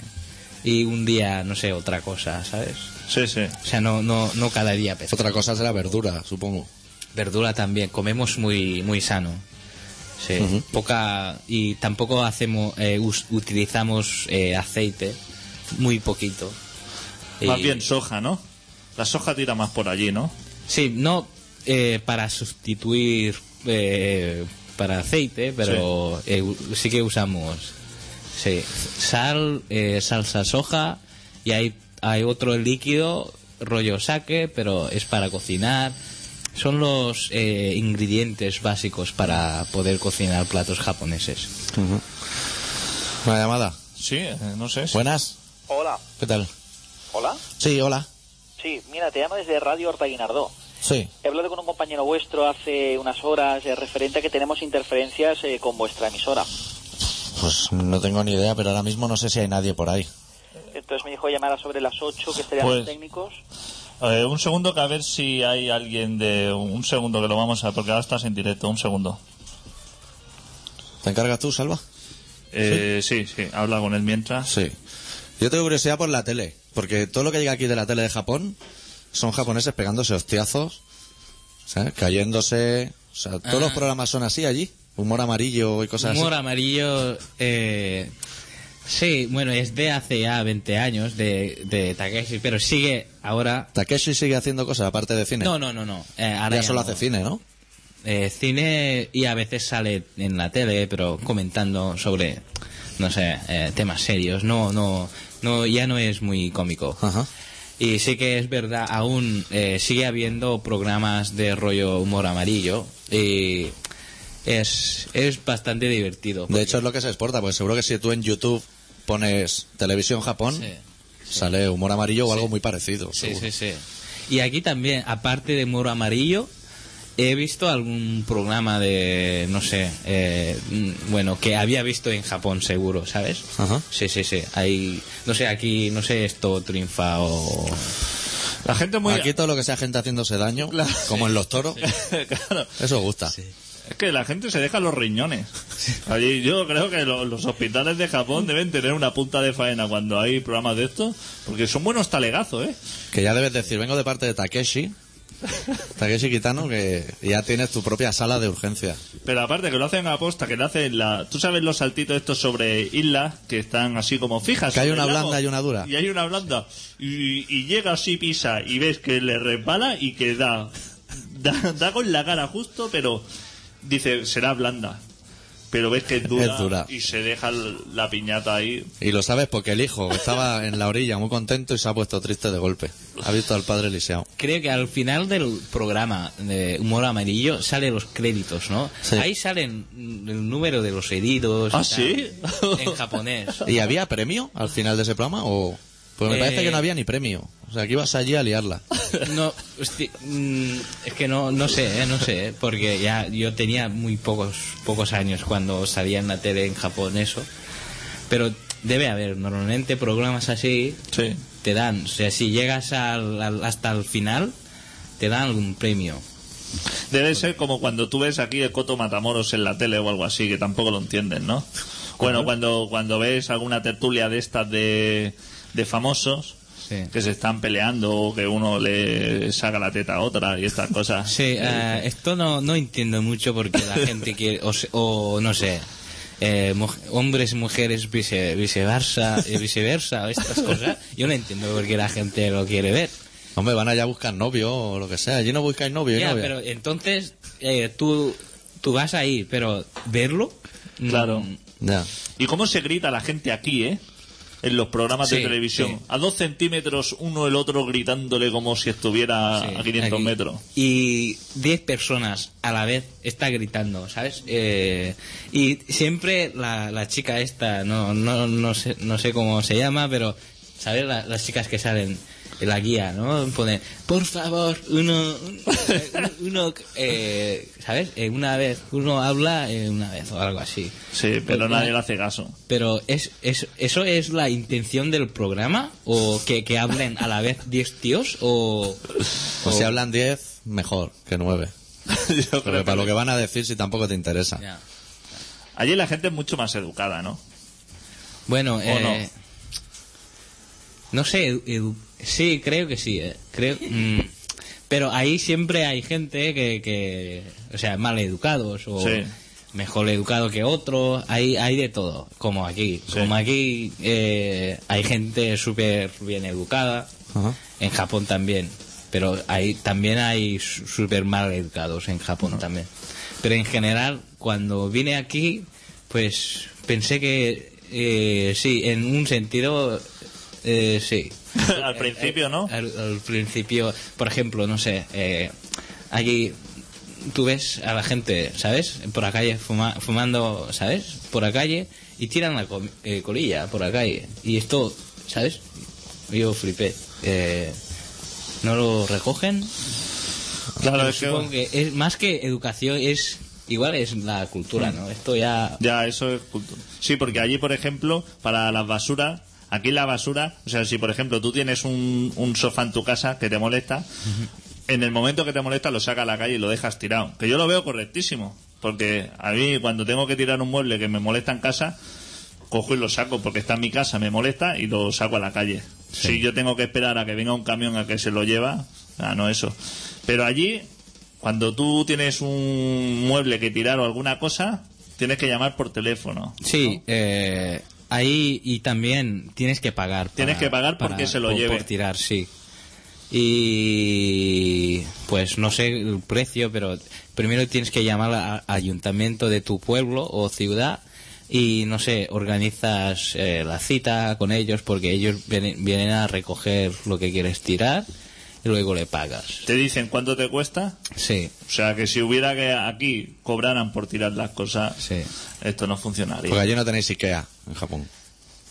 Y un día, no sé, otra cosa, ¿sabes? Sí, sí. O sea, no, no, no cada día pescado. Otra cosa será verdura, supongo. Verdura también, comemos muy, muy sano. Sí, poca y tampoco hacemos eh, us- utilizamos eh, aceite, muy poquito. Más Y- bien soja, ¿no? La soja tira más por allí, ¿no? Sí, no eh, para sustituir eh, para aceite, pero eh, u- sí que usamos sí, sal, eh, salsa soja y hay, hay otro líquido, rollo sake, pero es para cocinar. Son los eh, ingredientes básicos para poder cocinar platos japoneses. Una llamada. Sí, eh, no sé. Buenas. Hola, ¿Qué tal? hola. Sí, hola. Sí, mira, te llamo desde Radio Horta Guinardó. Sí. He hablado con un compañero vuestro hace unas horas eh, referente a que tenemos interferencias eh, con vuestra emisora. Pues no tengo ni idea, pero ahora mismo no sé si hay nadie por ahí. Entonces me dijo llamar a sobre las 8 que estarían Pues- los técnicos. Eh, un segundo que a ver si hay alguien de... Un segundo que lo vamos a... Porque ahora estás en directo, un segundo. ¿Te encargas tú, Salva? Eh, sí, sí, habla con él mientras. Sí. Yo tengo curiosidad por la tele, porque todo lo que llega aquí de la tele de Japón son japoneses pegándose hostiazos, ¿sabes? Cayéndose. O sea, todos Ah. los programas son así allí. Humor amarillo y cosas Humor así. amarillo, eh, sí, bueno, es de hace ya 20 años de, de Takeshi, pero sigue ahora... Takeshi sigue haciendo cosas aparte de cine. No, no, no, no. eh, ahora ya ya solo no. hace cine, ¿no? Eh, cine y a veces sale en la tele, pero comentando sobre, no sé, eh, temas serios. No, no, no, ya no es muy cómico. Ajá. Y sí que es verdad, aún eh, sigue habiendo programas de rollo humor amarillo y es, es bastante divertido. De hecho, es lo que se exporta, porque seguro que si tú en YouTube pones televisión Japón, Sí. sale humor amarillo o algo muy parecido. Sí, seguro. sí, sí. Y aquí también, aparte de Muro Amarillo, he visto algún programa de, no sé, eh, mm, bueno, que había visto en Japón seguro, ¿sabes? Ajá. Sí, sí, sí. Hay, no sé, aquí, no sé, esto triunfa o... La gente muy... Aquí todo lo que sea gente haciéndose daño, como en los toros, claro. eso gusta. Es que la gente se deja los riñones. Allí, yo creo que lo- los hospitales de Japón deben tener una punta de faena cuando hay programas de estos, porque son buenos talegazos, ¿eh? Que ya debes decir, vengo de parte de Takeshi, Takeshi Kitano, que ya tienes tu propia sala de urgencia. Pero aparte que lo hacen a posta, que le hacen la... Tú sabes los saltitos estos sobre islas que están así como fijas. Que hay sobre una el lago? blanda y una dura. Y hay una blanda. Y, y llega así, pisa, y ves que le resbala y que da, da, da con la cara justo, pero dice, será blanda. Pero ves que es dura, Es dura. y se deja la piñata ahí. Y lo sabes porque el hijo estaba en la orilla muy contento y se ha puesto triste de golpe. Ha visto al padre lisiado. Creo que al final del programa de Humor Amarillo salen los créditos, ¿no? Sí. Ahí salen el número de los heridos. y ¿Ah, tal, sí? En japonés. ¿Y había premio al final de ese programa? o Pues me Eh, parece que no había ni premio. O sea, que ibas allí a liarla. No, hosti- mm, es que no, no sé, eh, no sé, eh, porque ya yo tenía muy pocos, pocos años cuando salía en la tele en Japón eso. Pero debe haber, normalmente programas así Sí. te dan, o sea, si llegas al- al- hasta el final, te dan algún premio. Debe ser como cuando tú ves aquí el Coto Matamoros en la tele o algo así, que tampoco lo entienden, ¿no? Bueno, cuando, cuando ves alguna tertulia de estas de, de famosos Sí. que se están peleando o que uno le saca la teta a otra y estas cosas. Sí, eh, esto no, no entiendo mucho porque la gente quiere, o, se- o no sé, eh, mu- hombres, mujeres, vice- viceversa, eh, viceversa, estas cosas. Yo no entiendo por qué la gente lo quiere ver. Hombre, van allá a buscar novio o lo que sea. Allí no buscáis novio y Ya, novia. pero entonces eh, tú, tú vas ahí, pero verlo. mm, Claro. Ya. ¿Y cómo se grita la gente aquí, eh? En los programas de televisión. sí. A dos centímetros uno el otro gritándole como si estuviera Sí, a 500 aquí. metros. Y 10 personas a la vez está gritando, ¿sabes? Eh, y siempre la, la chica esta, no, no, no, sé, no sé cómo se llama, pero, ¿sabes? La- las chicas que salen en la guía, ¿no? Pone, por favor, uno, uno, eh, ¿sabes? Eh, una vez, uno habla eh, una vez o algo así. Sí, pero Pues, nadie le hace caso. Pero es, es, ¿eso es la intención del programa? ¿O que, que hablen a la vez 10 tíos? ¿O, O si hablan 10, mejor que 9. Yo creo Porque que para lo que van a decir si tampoco te interesa. Allí la gente es mucho más educada, ¿no? Bueno, eh, no? sé, edu- sí, creo que sí, eh, creo, mm, pero ahí siempre hay gente que, que o sea, mal educados o Sí. mejor educado que otro, hay, hay de todo, como aquí, Sí. como aquí eh, hay gente súper bien educada, Ajá. en Japón también, pero hay, también hay súper mal educados en Japón también. Pero en general, cuando vine aquí, pues pensé que eh, sí, en un sentido, eh, sí. Al principio, ¿no? Al, al principio, por ejemplo, no sé, eh, aquí tú ves a la gente, ¿sabes? Por la calle fuma- fumando, ¿sabes? Por la calle y tiran la co- eh, colilla por la calle. Y esto, ¿sabes? Yo flipé. Eh, ¿No lo recogen? Claro, es que... Supongo que es más que educación, es igual es la cultura, ¿no? Esto ya... Ya, eso es cultura. Sí, porque allí, por ejemplo, para las basuras, aquí la basura, o sea, si por ejemplo tú tienes un, un sofá en tu casa que te molesta, en el momento que te molesta lo sacas a la calle y lo dejas tirado. Que yo lo veo correctísimo, porque a mí cuando tengo que tirar un mueble que me molesta en casa, cojo y lo saco porque está en mi casa, me molesta y lo saco a la calle. Si yo tengo que esperar a que venga un camión a que se lo lleva, ah, no eso. Pero allí, cuando tú tienes un mueble que tirar o alguna cosa, tienes que llamar por teléfono. Sí, eh, ahí y también tienes que pagar. Tienes que pagar porque se lo por- lleve. Por tirar, sí. Y pues no sé el precio, pero primero tienes que llamar al ayuntamiento de tu pueblo o ciudad y no sé, organizas eh, la cita con ellos porque ellos vienen, vienen a recoger lo que quieres tirar y luego le pagas. Te dicen cuánto te cuesta. Sí, O sea, que si hubiera que aquí cobraran por tirar las cosas, sí. esto no funcionaría. Porque allí no tenéis Ikea en Japón.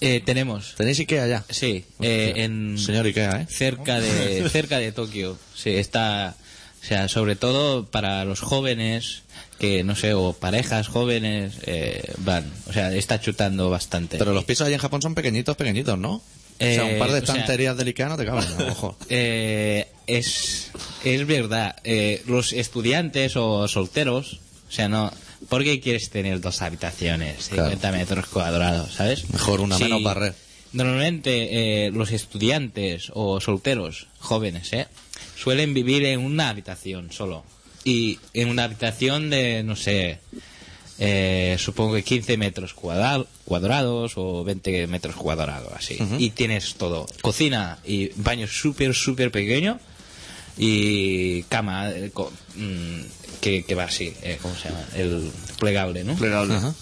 Eh, tenemos, ¿Tenéis Ikea allá? sí, eh, en... Señor Ikea, ¿eh? cerca de cerca de Tokio sí está o sea sobre todo para los jóvenes que no sé o parejas jóvenes eh, van o sea está chutando bastante Pero los pisos allí en Japón son pequeñitos, pequeñitos, ¿no? O sea, un par de Eh, o sea- estanterías Ikea no te caben, lo mejor. Eh, es es verdad eh, los estudiantes o solteros o sea no ¿por qué quieres tener dos habitaciones Claro. 50 metros cuadrados sabes Mejor una Sí. menos barrer. Normalmente eh, los estudiantes o solteros jóvenes ¿eh? suelen vivir en una habitación solo. Y en una habitación de, no sé, eh, supongo que 15 metros cuadra- cuadrados o 20 metros cuadrados, así. Y tienes todo. Cocina y baño súper, súper pequeño. Y cama eh, co- mm, que, que va así, eh, ¿cómo se llama? El plegable, ¿no? Plegable. Ajá.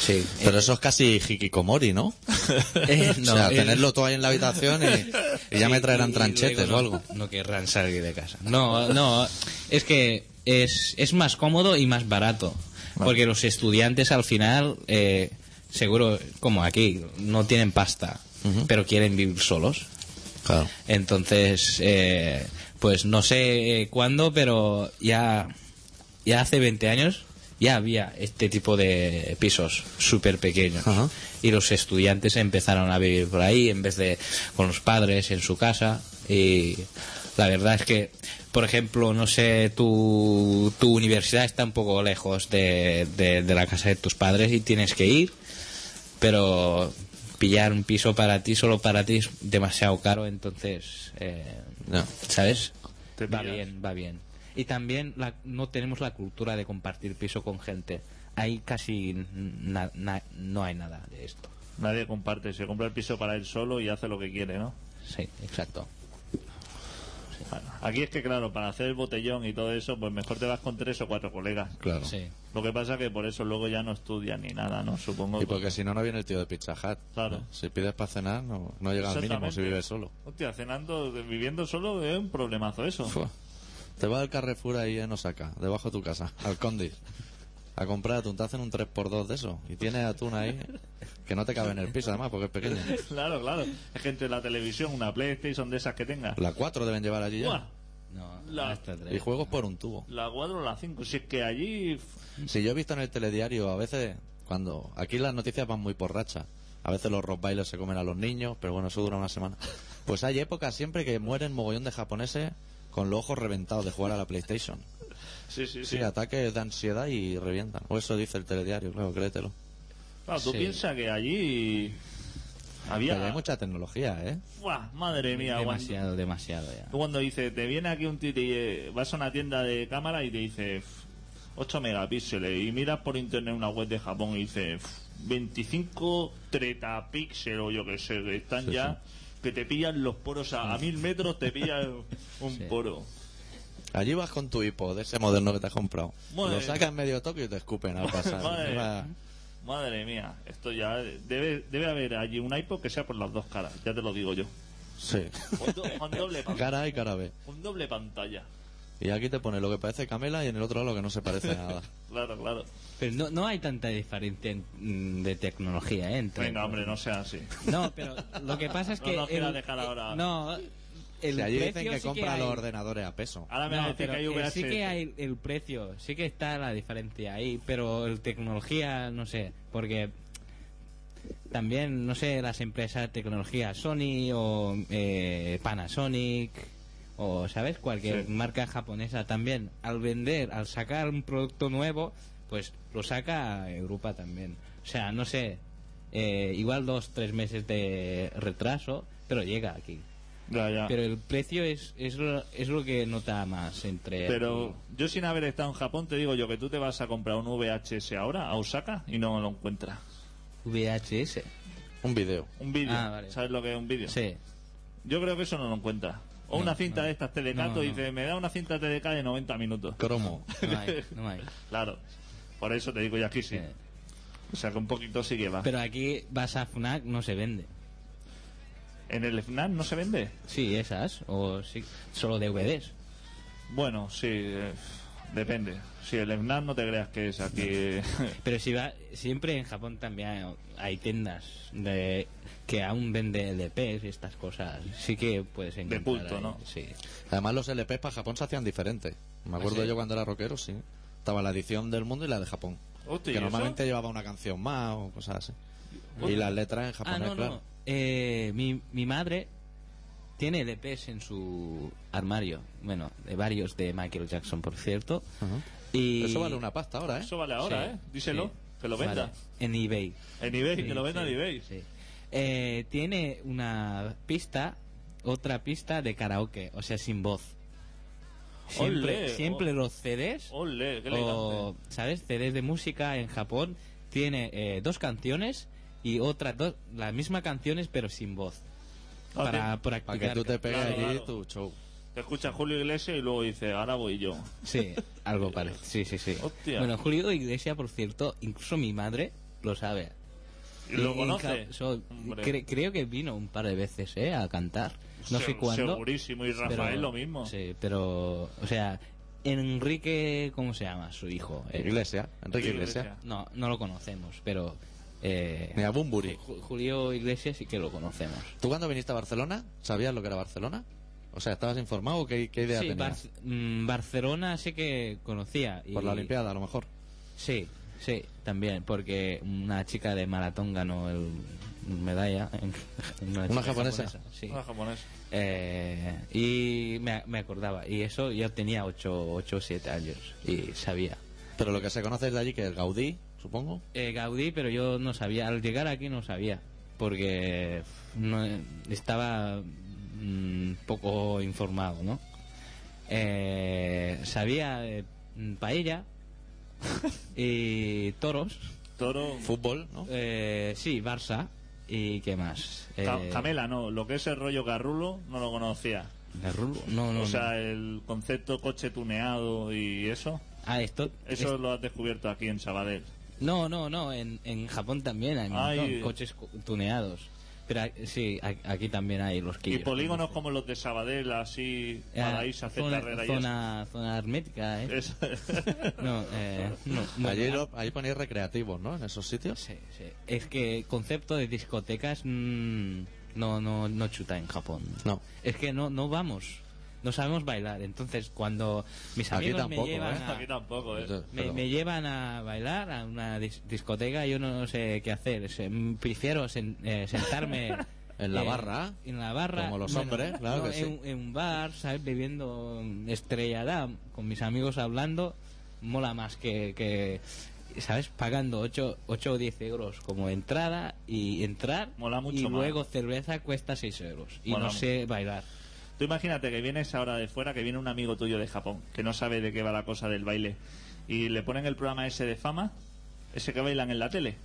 Sí. Pero eso es casi hikikomori, ¿no? Eh, o sea, eh, tenerlo todo ahí en la habitación y, y ya me traerán y- y tranchetes luego o algo. No, no querrán salir de casa. No, no, es que es, es más cómodo y más barato. Porque los estudiantes al final, eh, seguro, como aquí, no tienen pasta, pero quieren vivir solos. Claro. Entonces, eh, pues no sé eh, cuándo, pero ya, ya hace 20 años ya había este tipo de pisos súper pequeños. Y los estudiantes empezaron a vivir por ahí en vez de con los padres en su casa. Y La verdad es que, por ejemplo, no sé, tu, tu universidad está un poco lejos de, de, de la casa de tus padres y tienes que ir, pero pillar un piso para ti, solo para ti, es demasiado caro, entonces, eh, No. ¿sabes? Te Va pillas. bien, va bien. Y también la- no tenemos la cultura de compartir piso con gente. Ahí casi na- na- no hay nada de esto. Nadie comparte, se compra el piso para él solo y hace lo que quiere, ¿no? Sí, exacto. Aquí es que, claro, para hacer el botellón y todo eso, pues mejor te vas con tres o cuatro colegas. Claro. Sí. Lo que pasa que por eso luego ya no estudian ni nada, ¿no? Supongo. Y porque si no, no viene el tío de Pizza Hut. Claro. Si pides para cenar, no, no llega al mínimo si vives solo. Hostia, cenando, viviendo solo es un problemazo eso. Fua. Te vas al Carrefour ahí en Osaka, debajo de tu casa, al Condis, a comprar atún. Te hacen un 3x2 de eso. Y tienes atún ahí que no te cabe en el piso, además, porque es pequeño. Claro, claro. Es que entre la televisión, una PlayStation de esas que tenga. La 4 deben llevar allí Buah, ya. No, La- hasta tres. Y juegos por un tubo. la 4 o la 5. Si es que allí. Si yo he visto en el telediario, a veces, cuando. Aquí las noticias van muy por racha. A veces los rottweilers se comen a los niños, pero bueno, eso dura una semana. Pues hay épocas siempre que mueren mogollón de japoneses con los ojos reventados de jugar a la PlayStation. Sí, sí, sí. Sí, ataques de ansiedad y revientan. O eso dice el telediario, claro, créetelo. Claro, tú Sí. piensas que allí. Había. Pero hay mucha tecnología, ¿eh? Buah, madre mía, cuando- demasiado, demasiado ya. Tú cuando dice, te viene aquí un tío y vas a una tienda de cámara y te dice 8 megapíxeles y miras por internet una web de Japón y dice "F, 25 tretapíxeles o yo que sé, que están Sí, ya, que te pillan los poros a, a mil metros, te pillan un Sí. poro. Allí vas con tu hipo de ese moderno que te has comprado. Madre. Lo sacas medio toque y te escupen al pasar. Madre. Mía, esto ya debe, debe haber allí un iPod que sea por las dos caras, ya te lo digo yo. Sí. Con, do- con doble, pan- Cara A y cara B. con doble pantalla. Y aquí te pone lo que parece Camela y en el otro lado lo que no se parece a nada. Claro, claro. Pero no, no hay tanta diferencia en- mm, de tecnología, ¿eh? Entre, Venga, hombre, no sea así. No, pero lo que pasa es No que... nos quieras dejar ahora. No, el Si allí precio dicen que sí compra hay. los ordenadores a peso. Ahora me No, a pero que hay VHS. sí que hay el precio, sí que está la diferencia ahí, pero el tecnología, no sé, porque también, no sé, las empresas de tecnología, Sony o eh, Panasonic o, ¿sabes? Cualquier Sí. marca japonesa también, al vender, al sacar un producto nuevo, pues lo saca a Europa también. O sea, no sé, eh, igual dos, tres meses de retraso, pero llega aquí. Ya, ya. Pero el precio es, es, lo, es lo que nota más entre... Pero yo sin haber estado en Japón te digo yo que tú te vas a comprar un VHS ahora a Osaka y no lo encuentras. VHS. Un vídeo. Un vídeo. Ah, vale. ¿Sabes lo que es un vídeo? Sí. Yo creo que eso no lo encuentras. O No, una cinta no. de estas Telecato No, no. y dice, me da una cinta TDK de 90 minutos. Cromo. No hay, no hay. Claro. Por eso te digo yo aquí sí. Sí. O sea que un poquito sí que va. Pero aquí vas a FNAC, no se vende. ¿En el FNAC no se vende? Sí, esas. O sí, solo DVDs. Bueno, sí. eh, depende. Si el FNAC no te creas que es aquí... Pero si va, siempre en Japón también hay, hay tiendas de que aún vende LPs y estas cosas. Sí que puedes encontrar. culto, ahí, ¿no? Sí. Además, los LPs para Japón se hacían diferentes. Me acuerdo ¿Ah, sí? yo cuando era rockero, sí. Estaba la edición del mundo y la de Japón. Hostia, ¿y que eso? normalmente llevaba una canción más o cosas así. Y las letras en Ah, japonés, no, claro. no. Eh, mi, mi madre tiene LPs en su armario. Bueno, de varios de Michael Jackson, por cierto. Y... Eso vale una pasta ahora, ¿eh? Eso vale ahora, Sí, ¿eh? Díselo. sí. Que lo venda. Vale, En eBay. En eBay, Sí, que lo venda sí, en eBay. sí. Eh, tiene una pista, otra pista de karaoke, o sea, sin voz. Siempre, Olé, siempre los CDs, Ole, qué o. ¿sabes? CDs de música en Japón, tiene eh, dos canciones y otras dos, las mismas canciones pero sin voz. Ah, para te- practicar. Para que tú te pegues Claro, allí claro. tu show. Te escucha Julio Iglesias y luego dice, ahora voy yo. Sí, algo parecido. Sí, sí, sí. Hostia. Bueno, Julio Iglesias, por cierto, incluso mi madre lo sabe. ¿Y lo conoce? y, so- Hombre. cre- creo que vino un par de veces ¿eh? a cantar. No sé cuándo. Segurísimo. Y Rafael pero- lo mismo. Sí, pero, o sea, Enrique, ¿cómo se llama su hijo? Iglesia, Enrique Iglesias. Iglesia. No, no lo conocemos, pero eh, Ni a Bumburi. Ju- Julio Iglesias sí que lo conocemos. ¿Tú cuando viniste a Barcelona sabías lo que era Barcelona? O sea, ¿estabas informado o qué, qué idea Sí, tenías? Bar- mm, Barcelona sí que conocía. y- Por la Olimpiada, a lo mejor. Sí, sí, también, porque una chica de maratón ganó el, medalla. ¿Una chica japonesa? Sí. Una japonesa. Eh, y me, me acordaba. Y eso yo tenía 8 o 7 años y sabía. Pero lo que se conoce de allí que es Gaudí, supongo. Eh, Gaudí, pero yo no sabía. Al llegar aquí no sabía. Porque no, estaba mm, poco informado, ¿no? Eh, sabía eh, paella y toros. Toro. Fútbol, ¿no? Eh, sí, Barça. ¿Y qué más? Eh, Camela, no. Lo que es el rollo garrulo no lo conocía. Garrulo. No, no, o sea, no. el concepto coche tuneado y eso. Ah, esto. Eso es- lo has descubierto aquí en Sabadell. No, no, no. En, en Japón también hay montón, Hay- coches cu- tuneados. Pero sí, aquí también hay los Y quillos. polígonos como los de Sabadell, así, Ah, para irse a hacer zona, carrera y zona, zona hermética, ¿eh? eso. No, eh, no, no. allí, lo- allí ponéis recreativos, ¿no? En esos sitios. Sí, sí. Es que concepto de discotecas mm, no, no, no chuta en Japón. No. Es que no, no vamos. No sabemos bailar. Entonces, cuando mis Aquí amigos tampoco, me llevan ¿eh? a, Aquí tampoco, ¿eh? me, Pero- me llevan a bailar a una dis- discoteca, yo no sé qué hacer. Se- mm, prefiero sen- eh, sentarme En la eh, barra, En la barra. como los hombres, claro no, que sí. en, en un bar, ¿sabes? Bebiendo Estrella Damm, con mis amigos hablando, mola más que, que ¿sabes? Pagando 8, o 10 euros como entrada y entrar. Mola mucho y más. luego cerveza cuesta 6 euros. Y Mola no sé bailar. Tú imagínate que vienes ahora de fuera, que viene un amigo tuyo de Japón, que no sabe de qué va la cosa del baile, y le ponen el programa ese de fama, ese que bailan en la tele.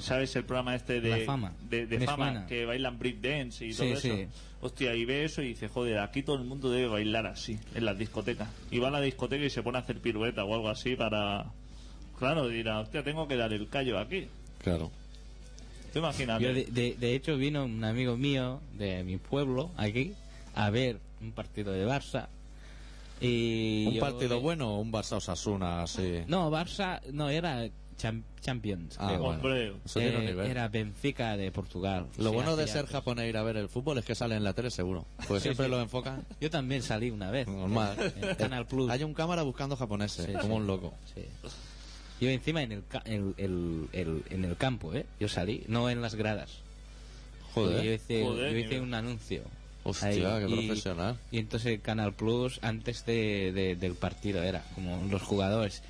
¿Sabes el programa este de La Fama. de, fama suena. que bailan breakdance y Sí, todo eso? sí. Hostia, y ve eso y dice, joder, aquí todo el mundo debe bailar así, en las discotecas. Y va a la discoteca y se pone a hacer pirueta o algo así para... Claro, dirá, hostia, tengo que dar el callo aquí. Claro. Tú imagínate. Yo de, de- de hecho vino un amigo mío de mi pueblo aquí a ver un partido de Barça. Y ¿Un yo- partido bueno o un Barça Osasuna así? No, Barça no era cham- Champions. Ah, creo. bueno. Tiene Eh, nivel. era Benfica de Portugal. Lo bueno de ser japonés ir a ver el fútbol es que sale en la tele seguro. Sí, siempre sí. lo enfocan. Yo también salí una vez. Normal. En Canal Plus. Hay un cámara buscando japoneses, Sí, como sí. un loco. Sí. Yo encima en el, ca- el- el- el- en el campo, ¿eh? Yo salí, no en las gradas. Joder. Yo hice, Joder, yo hice un anuncio. Hostia, Ahí. qué Y- profesional. Y entonces Canal Plus, antes de, de- del partido, era como los jugadores.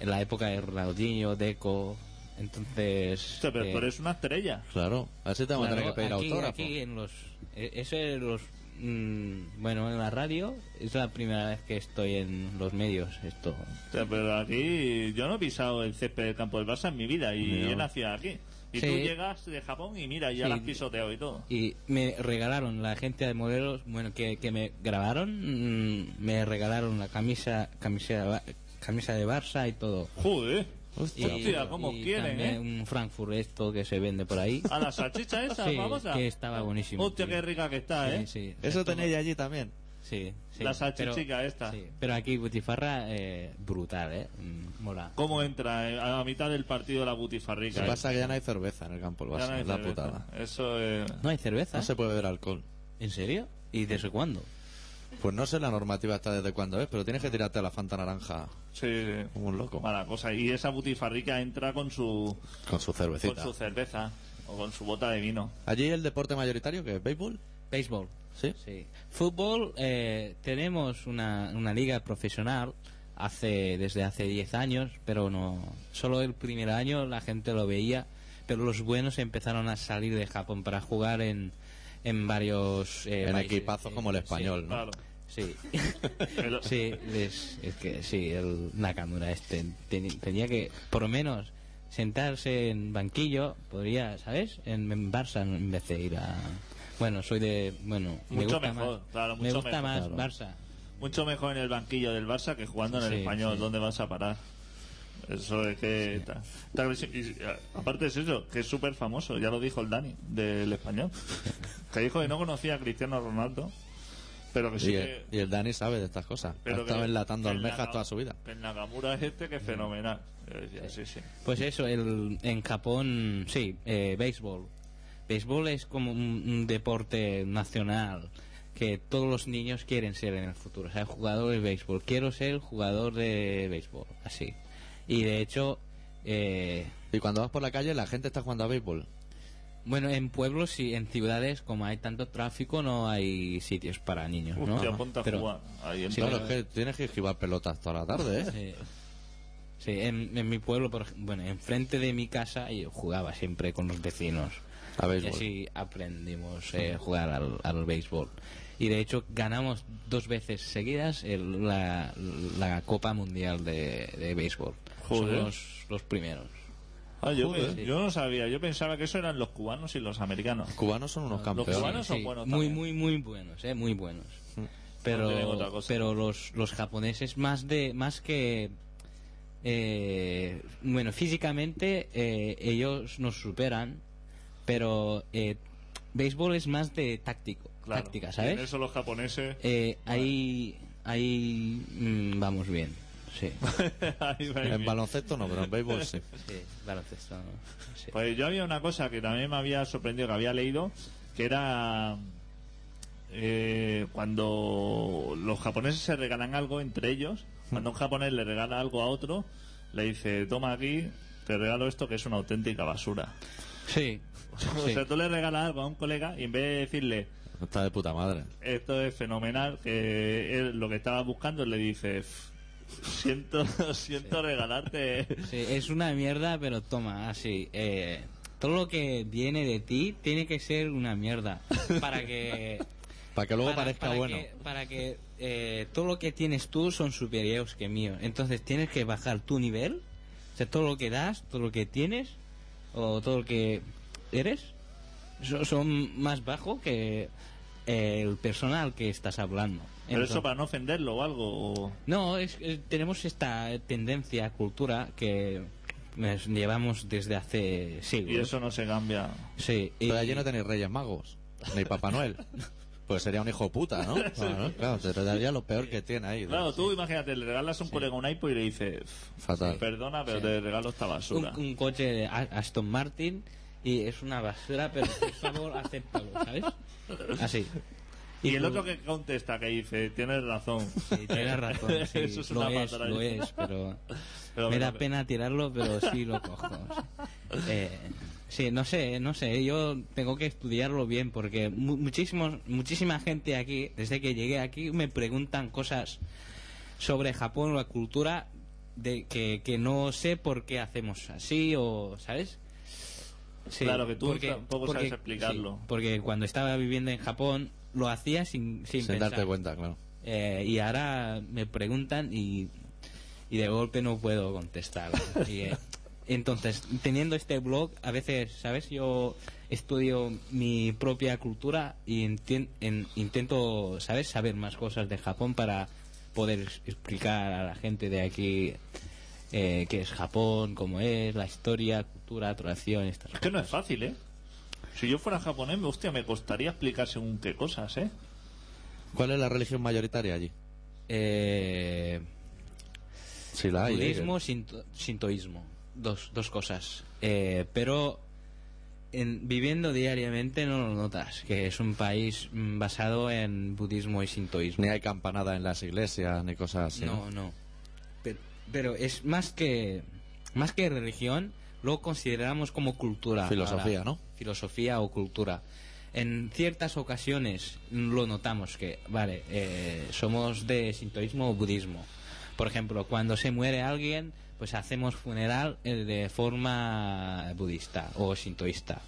En la época de Ronaldinho, Deco. Entonces. hostia, pero eh, tú eres una estrella. Claro. A ver si te vamos a tener que pedir aquí, autógrafo. aquí en los. eh, Eso es los. mm, bueno, en la radio es la primera vez que estoy en los medios. Esto. O sea, pero aquí yo no he pisado el césped del campo del Barça en mi vida y No. he nacido aquí. Y Sí. tú llegas de Japón y mira, ya Sí. la has pisoteado y todo. Y me regalaron la gente de modelos, bueno, que, que me grabaron, mm, me regalaron la camisa, camisa, camisa de Barça y todo. Joder. Hostia. Y quieren, también ¿eh? un Frankfurt esto que se vende por ahí. A la salchicha esa, Sí, famosa. que estaba buenísimo. Hostia, sí. qué rica que está, ¿eh? Sí, sí. Eso tenéis allí también. Sí, sí. La salchichica Pero- esta. sí, pero aquí Butifarra, eh, brutal, ¿eh? Mm, mola. ¿Cómo entra eh, a la mitad del partido la butifarrica? Lo que eh? pasa es que ya no hay cerveza en el campo del Barça. no es la cerveza. putada. Eso es... ¿No hay cerveza? No se puede beber alcohol. ¿En serio? ¿Y desde cuándo? Pues no sé la normativa hasta desde cuándo es, pero tienes que tirarte a la Fanta naranja Sí, sí. como un loco. Mala cosa. Y esa butifarrica entra con su, Con su con cervecita. su cerveza o con su bota de vino. Allí el deporte mayoritario, que es béisbol. Béisbol. Sí. Sí. Fútbol, eh, tenemos una, una liga profesional hace desde hace 10 años, pero no. Solo el primer año la gente lo veía, pero los buenos empezaron a salir de Japón para jugar en, en varios. eh, En países. equipazos como el Sí, español, ¿no? Claro. Sí. Sí, es, es que sí, el Nakamura este ten- tenía que, por lo menos, sentarse en banquillo, podría, ¿sabes? En, en Barça en vez de ir a... Bueno, soy de... Bueno, me Mucho gusta mejor, más, claro, me mucho gusta mejor, más claro. Barça. Mucho mejor en el banquillo del Barça que jugando en el Sí, español. sí. ¿Dónde vas a parar? Eso es que... y, aparte es eso, que es súper famoso. Ya lo dijo el Dani, del español. que dijo que no conocía a Cristiano Ronaldo. Pero que sí Y que... el, y el Dani sabe de estas cosas. pero ha que- estado enlatando que almejas toda su vida. El Nakamura es este que es fenomenal. Decía, sí, sí. Pues eso, el, en Japón, sí, eh, béisbol. Béisbol es como un, un deporte nacional que todos los niños quieren ser en el futuro. O sea, jugador de béisbol. Quiero ser jugador de béisbol, así. Y de hecho, eh, Y cuando vas por la calle, la gente está jugando a béisbol. Bueno, en pueblos sí, en ciudades, como hay tanto tráfico, no hay sitios para niños, ¿no? Hostia, ponte a Pero- jugar. Ahí en Sí, Claro, pero- es que tienes que esquivar pelotas toda la tarde, ¿eh? Sí, Sí, en, en mi pueblo, por, bueno, enfrente de mi casa, yo jugaba siempre con los vecinos. A Y béisbol. así aprendimos eh, a jugar al, al béisbol. Y de hecho ganamos dos veces seguidas el- la, la Copa Mundial de, de Béisbol. Joder. Somos los primeros. Ah, yo, Joder. pe- yo no sabía, yo pensaba que eso eran los cubanos y los americanos. Los cubanos son unos Los campeones. cubanos son Sí, buenos muy, también. muy, muy buenos, eh, muy buenos. Otra Pero, pero los, los japoneses más de, más que, eh, bueno, físicamente eh, ellos nos superan, pero eh, béisbol es más de táctico, Claro. táctica, ¿sabes? eso los japoneses. Eh, ahí, ahí mm, vamos bien, sí. En baloncesto no, pero en béisbol sí. sí baloncesto, sí. Pues yo había una cosa que también me había sorprendido, que había leído, que era eh, cuando los japoneses se regalan algo entre ellos, cuando un japonés le regala algo a otro, le dice, toma aquí, te regalo esto que es una auténtica basura. Sí, O sea, tú le regalas algo a un colega y en vez de decirle, Está de puta madre. esto es fenomenal, que él lo que estaba buscando, le dice, siento, siento regalarte... Sí, es una mierda, pero toma, así. Eh, todo lo que viene de ti tiene que ser una mierda. Para que. Para que luego para- parezca para bueno. que- para que eh, todo lo que tienes tú son superiores que mío. Entonces tienes que bajar tu nivel. O sea, todo lo que das, todo lo que tienes, o todo lo que eres, so- son más bajo que eh, el personal que estás hablando. Pero Entonces- eso para no ofenderlo o algo. o- no, es, es- tenemos esta tendencia, cultura, que nos llevamos desde hace siglos. Y eso no se cambia. Sí, y- Pero allí no tenéis Reyes Magos, ni Papá Noel. Pues sería un hijo puta, ¿no? Claro, claro, te daría lo peor que tiene ahí. Claro, tú imagínate, le regalas a un colega un iPod y le dices, Fatal. perdona, pero te regalo esta basura. un coche de Aston Martin y es una basura, pero por favor, acéptalo, ¿sabes? Así. Y el otro que contesta, que dice, tienes razón. Sí, tienes razón, sí, Eso es lo una es, lo es, pero, Pero me da pena tirarlo, pero sí lo cojo. Eh, sí, no sé, no sé, yo tengo que estudiarlo bien porque mu- muchísimos, muchísima gente aquí, desde que llegué aquí, me preguntan cosas sobre Japón o la cultura de que, que no sé por qué hacemos así o, ¿sabes? Sí, Claro, que tú tampoco sabes explicarlo. sí, porque cuando estaba viviendo en Japón lo hacía sin, sin, Sin pensar. darte cuenta, claro. Eh, y ahora me preguntan y, y de golpe no puedo contestar. Y, eh, entonces, teniendo este blog, a veces, ¿sabes? Yo estudio mi propia cultura y en- intento, ¿sabes? Saber más cosas de Japón para poder explicar a la gente de aquí eh, qué es Japón, cómo es, la historia, cultura, tradición, estas Es que no es fácil, ¿eh? Si yo fuera japonés, me- hostia, me costaría explicar según qué cosas, ¿eh? ¿Cuál es la religión mayoritaria allí? Eh, Si la hay. ¿eh? budismo, shinto- shintoísmo. Dos, dos cosas. Eh, pero en, viviendo diariamente no lo notas, que es un país mm, basado en budismo y sintoísmo. Ni hay campanada en las iglesias, ni cosas así. no, no. Pero, pero es más que más que religión, lo consideramos como cultura. Filosofía, ahora. ¿no? Filosofía o cultura. En ciertas ocasiones lo notamos que, vale, eh, somos de sintoísmo o budismo. Por ejemplo, cuando se muere alguien, pues hacemos funeral eh, de forma budista o sintoísta.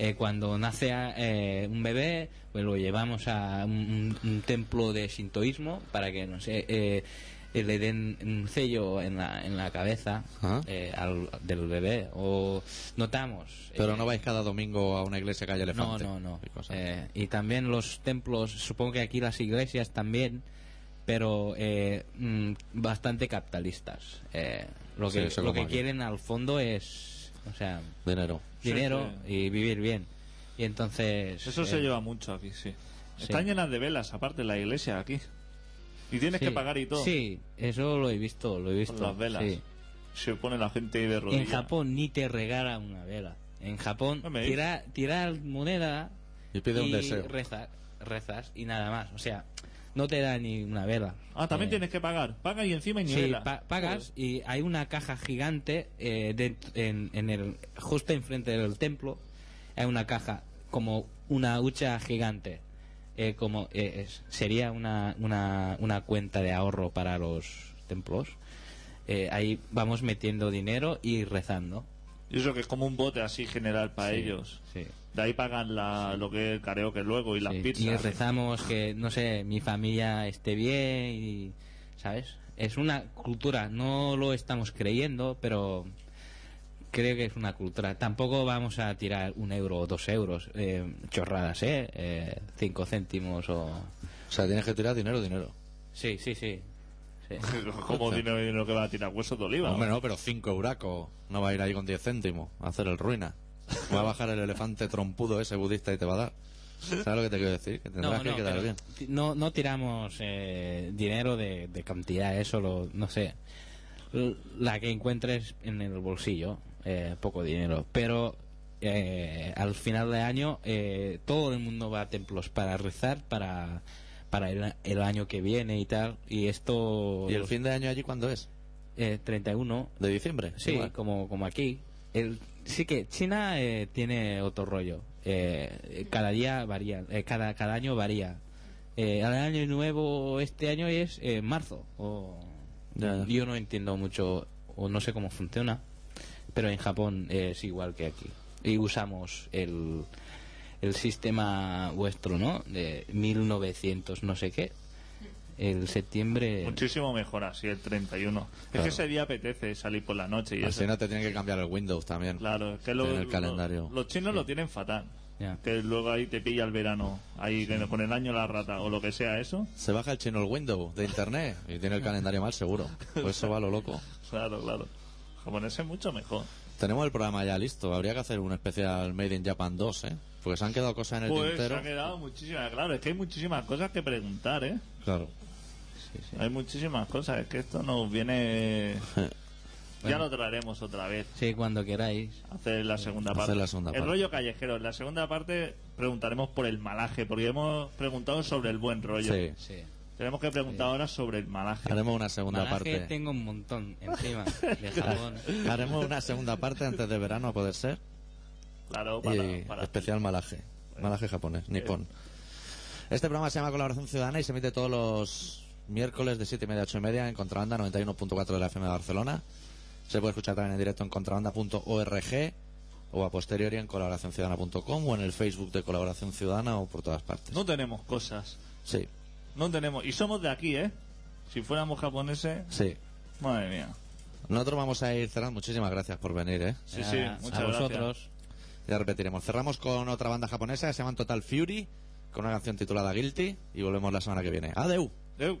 Eh, cuando nace eh, un bebé, pues lo llevamos a un, templo de sintoísmo para que, no sé, eh, le den un sello en la, en la cabeza al- del bebé. O notamos. Pero no vais cada domingo a una iglesia que haya no, elefante. no, no. y. Eh, y también los templos, supongo que aquí las iglesias también, pero eh, mm, bastante capitalistas. Eh, lo que, lo que quieren al fondo es, o sea, Dinero. Dinero sí. y vivir bien. Y entonces... Eso eh, se lleva mucho aquí, sí. sí. Están llenas de velas, aparte, la iglesia aquí. Y tienes sí, que pagar y todo. Sí, eso lo he visto, lo he visto. Con las velas. sí. Se pone la gente ahí de rodillas. En Japón ni te regala una vela. En Japón No tira moneda Y pide un deseo. reza- rezas y nada más. O sea, no te da ni una vela. Ah, también Eh, tienes que pagar. Paga y encima y ni Sí, vela. pa- pagas y hay una caja gigante eh, dent- en, en el justo enfrente del templo hay una caja como una hucha gigante. Eh, como eh, es- sería una, una, una cuenta de ahorro para los templos. Ahí vamos metiendo dinero y rezando. Y eso que es como un bote así general para Sí, ellos. sí. De ahí pagan la, lo que es el karaoke luego y las Sí, pizzas. Y rezamos que, no sé, mi familia esté bien y, ¿sabes? Es una cultura, no lo estamos creyendo, pero creo que es una cultura. Tampoco vamos a tirar un euro o dos euros, eh, chorradas, ¿eh? ¿eh? Cinco céntimos o... O sea, tienes que tirar dinero, dinero. Sí, sí, sí. sí. como dinero, dinero que va a tirar huesos de oliva. Hombre, no, pero 5 euracos. No va a ir ahí con 10 céntimos a hacer el ruina. Va a bajar el elefante trompudo ese budista y te va a dar. ¿Sabes lo que te quiero decir? Que tendrás No, que no, quedar pero bien. no, no tiramos eh, dinero de, de cantidad, eso lo, no sé. La que encuentres en el bolsillo, eh, poco dinero. Pero eh, al final de año eh, todo el mundo va a templos para rezar, para, para el, el año que viene y tal. Y esto... ¿Y el fin de año allí cuándo es? eh, 31, ¿De diciembre? Sí, Igual. como, como aquí. El, sí que China eh, tiene otro rollo. Eh, cada día varía, eh, cada, cada año varía. Eh, el año nuevo este año es en marzo. O. Yo no entiendo mucho o no sé cómo funciona, pero en Japón es igual que aquí. Y usamos el, el sistema vuestro, ¿no? De 1900 no sé qué. El septiembre... Muchísimo mejor así, el 31. Es Claro. que ese día apetece salir por la noche y Así eso. no te tienen que cambiar el Windows también. Claro, es que lo- los chinos lo tienen fatal. Que luego ahí te pilla el verano, ahí que con el año la rata o lo que sea eso. Se baja el chino el Windows de internet y tiene el calendario mal seguro. Pues eso va a lo loco. Claro, claro. Japonés es mucho mejor. Tenemos el programa ya listo. Habría que hacer un especial Made in Japan 2, ¿eh? Porque se han quedado cosas en el Pues se tintero. ha quedado muchísimas, claro, es que hay muchísimas cosas que preguntar, ¿eh? Claro. Hay muchísimas cosas, es que esto nos viene... Ya lo traeremos otra vez. Sí, cuando queráis. Hacer la segunda Hacer parte. la segunda el rollo callejero. En la segunda parte preguntaremos por el malaje, porque hemos preguntado sobre el buen rollo. Sí. Sí. Tenemos que preguntar ahora sobre el malaje. Haremos una segunda Malaje parte. tengo un montón encima de jabón. Haremos una segunda parte antes de verano, a poder ser. Claro, para, y para- especial malaje. Malaje japonés, nipón. Este programa se llama Colaboración Ciudadana y se emite todos los miércoles de 7 y media a 8 y media en Contrabanda 91.4 de la FM de Barcelona. Se puede escuchar también en directo en contrabanda.org o a posteriori en colaboracionciudadana.com o en el Facebook de Colaboración Ciudadana o por todas partes. No tenemos cosas. Sí, No tenemos. Y somos de aquí, ¿eh? Si fuéramos japoneses, sí. madre mía. Nosotros vamos a ir cerrando. Muchísimas gracias por venir, ¿eh? Sí, sí, Nada, muchas a gracias. vosotros. Ya repetiremos. Cerramos con otra banda japonesa que se llama Total Fury, con una canción titulada Guilty y volvemos la semana que viene. Adeu. Adeu.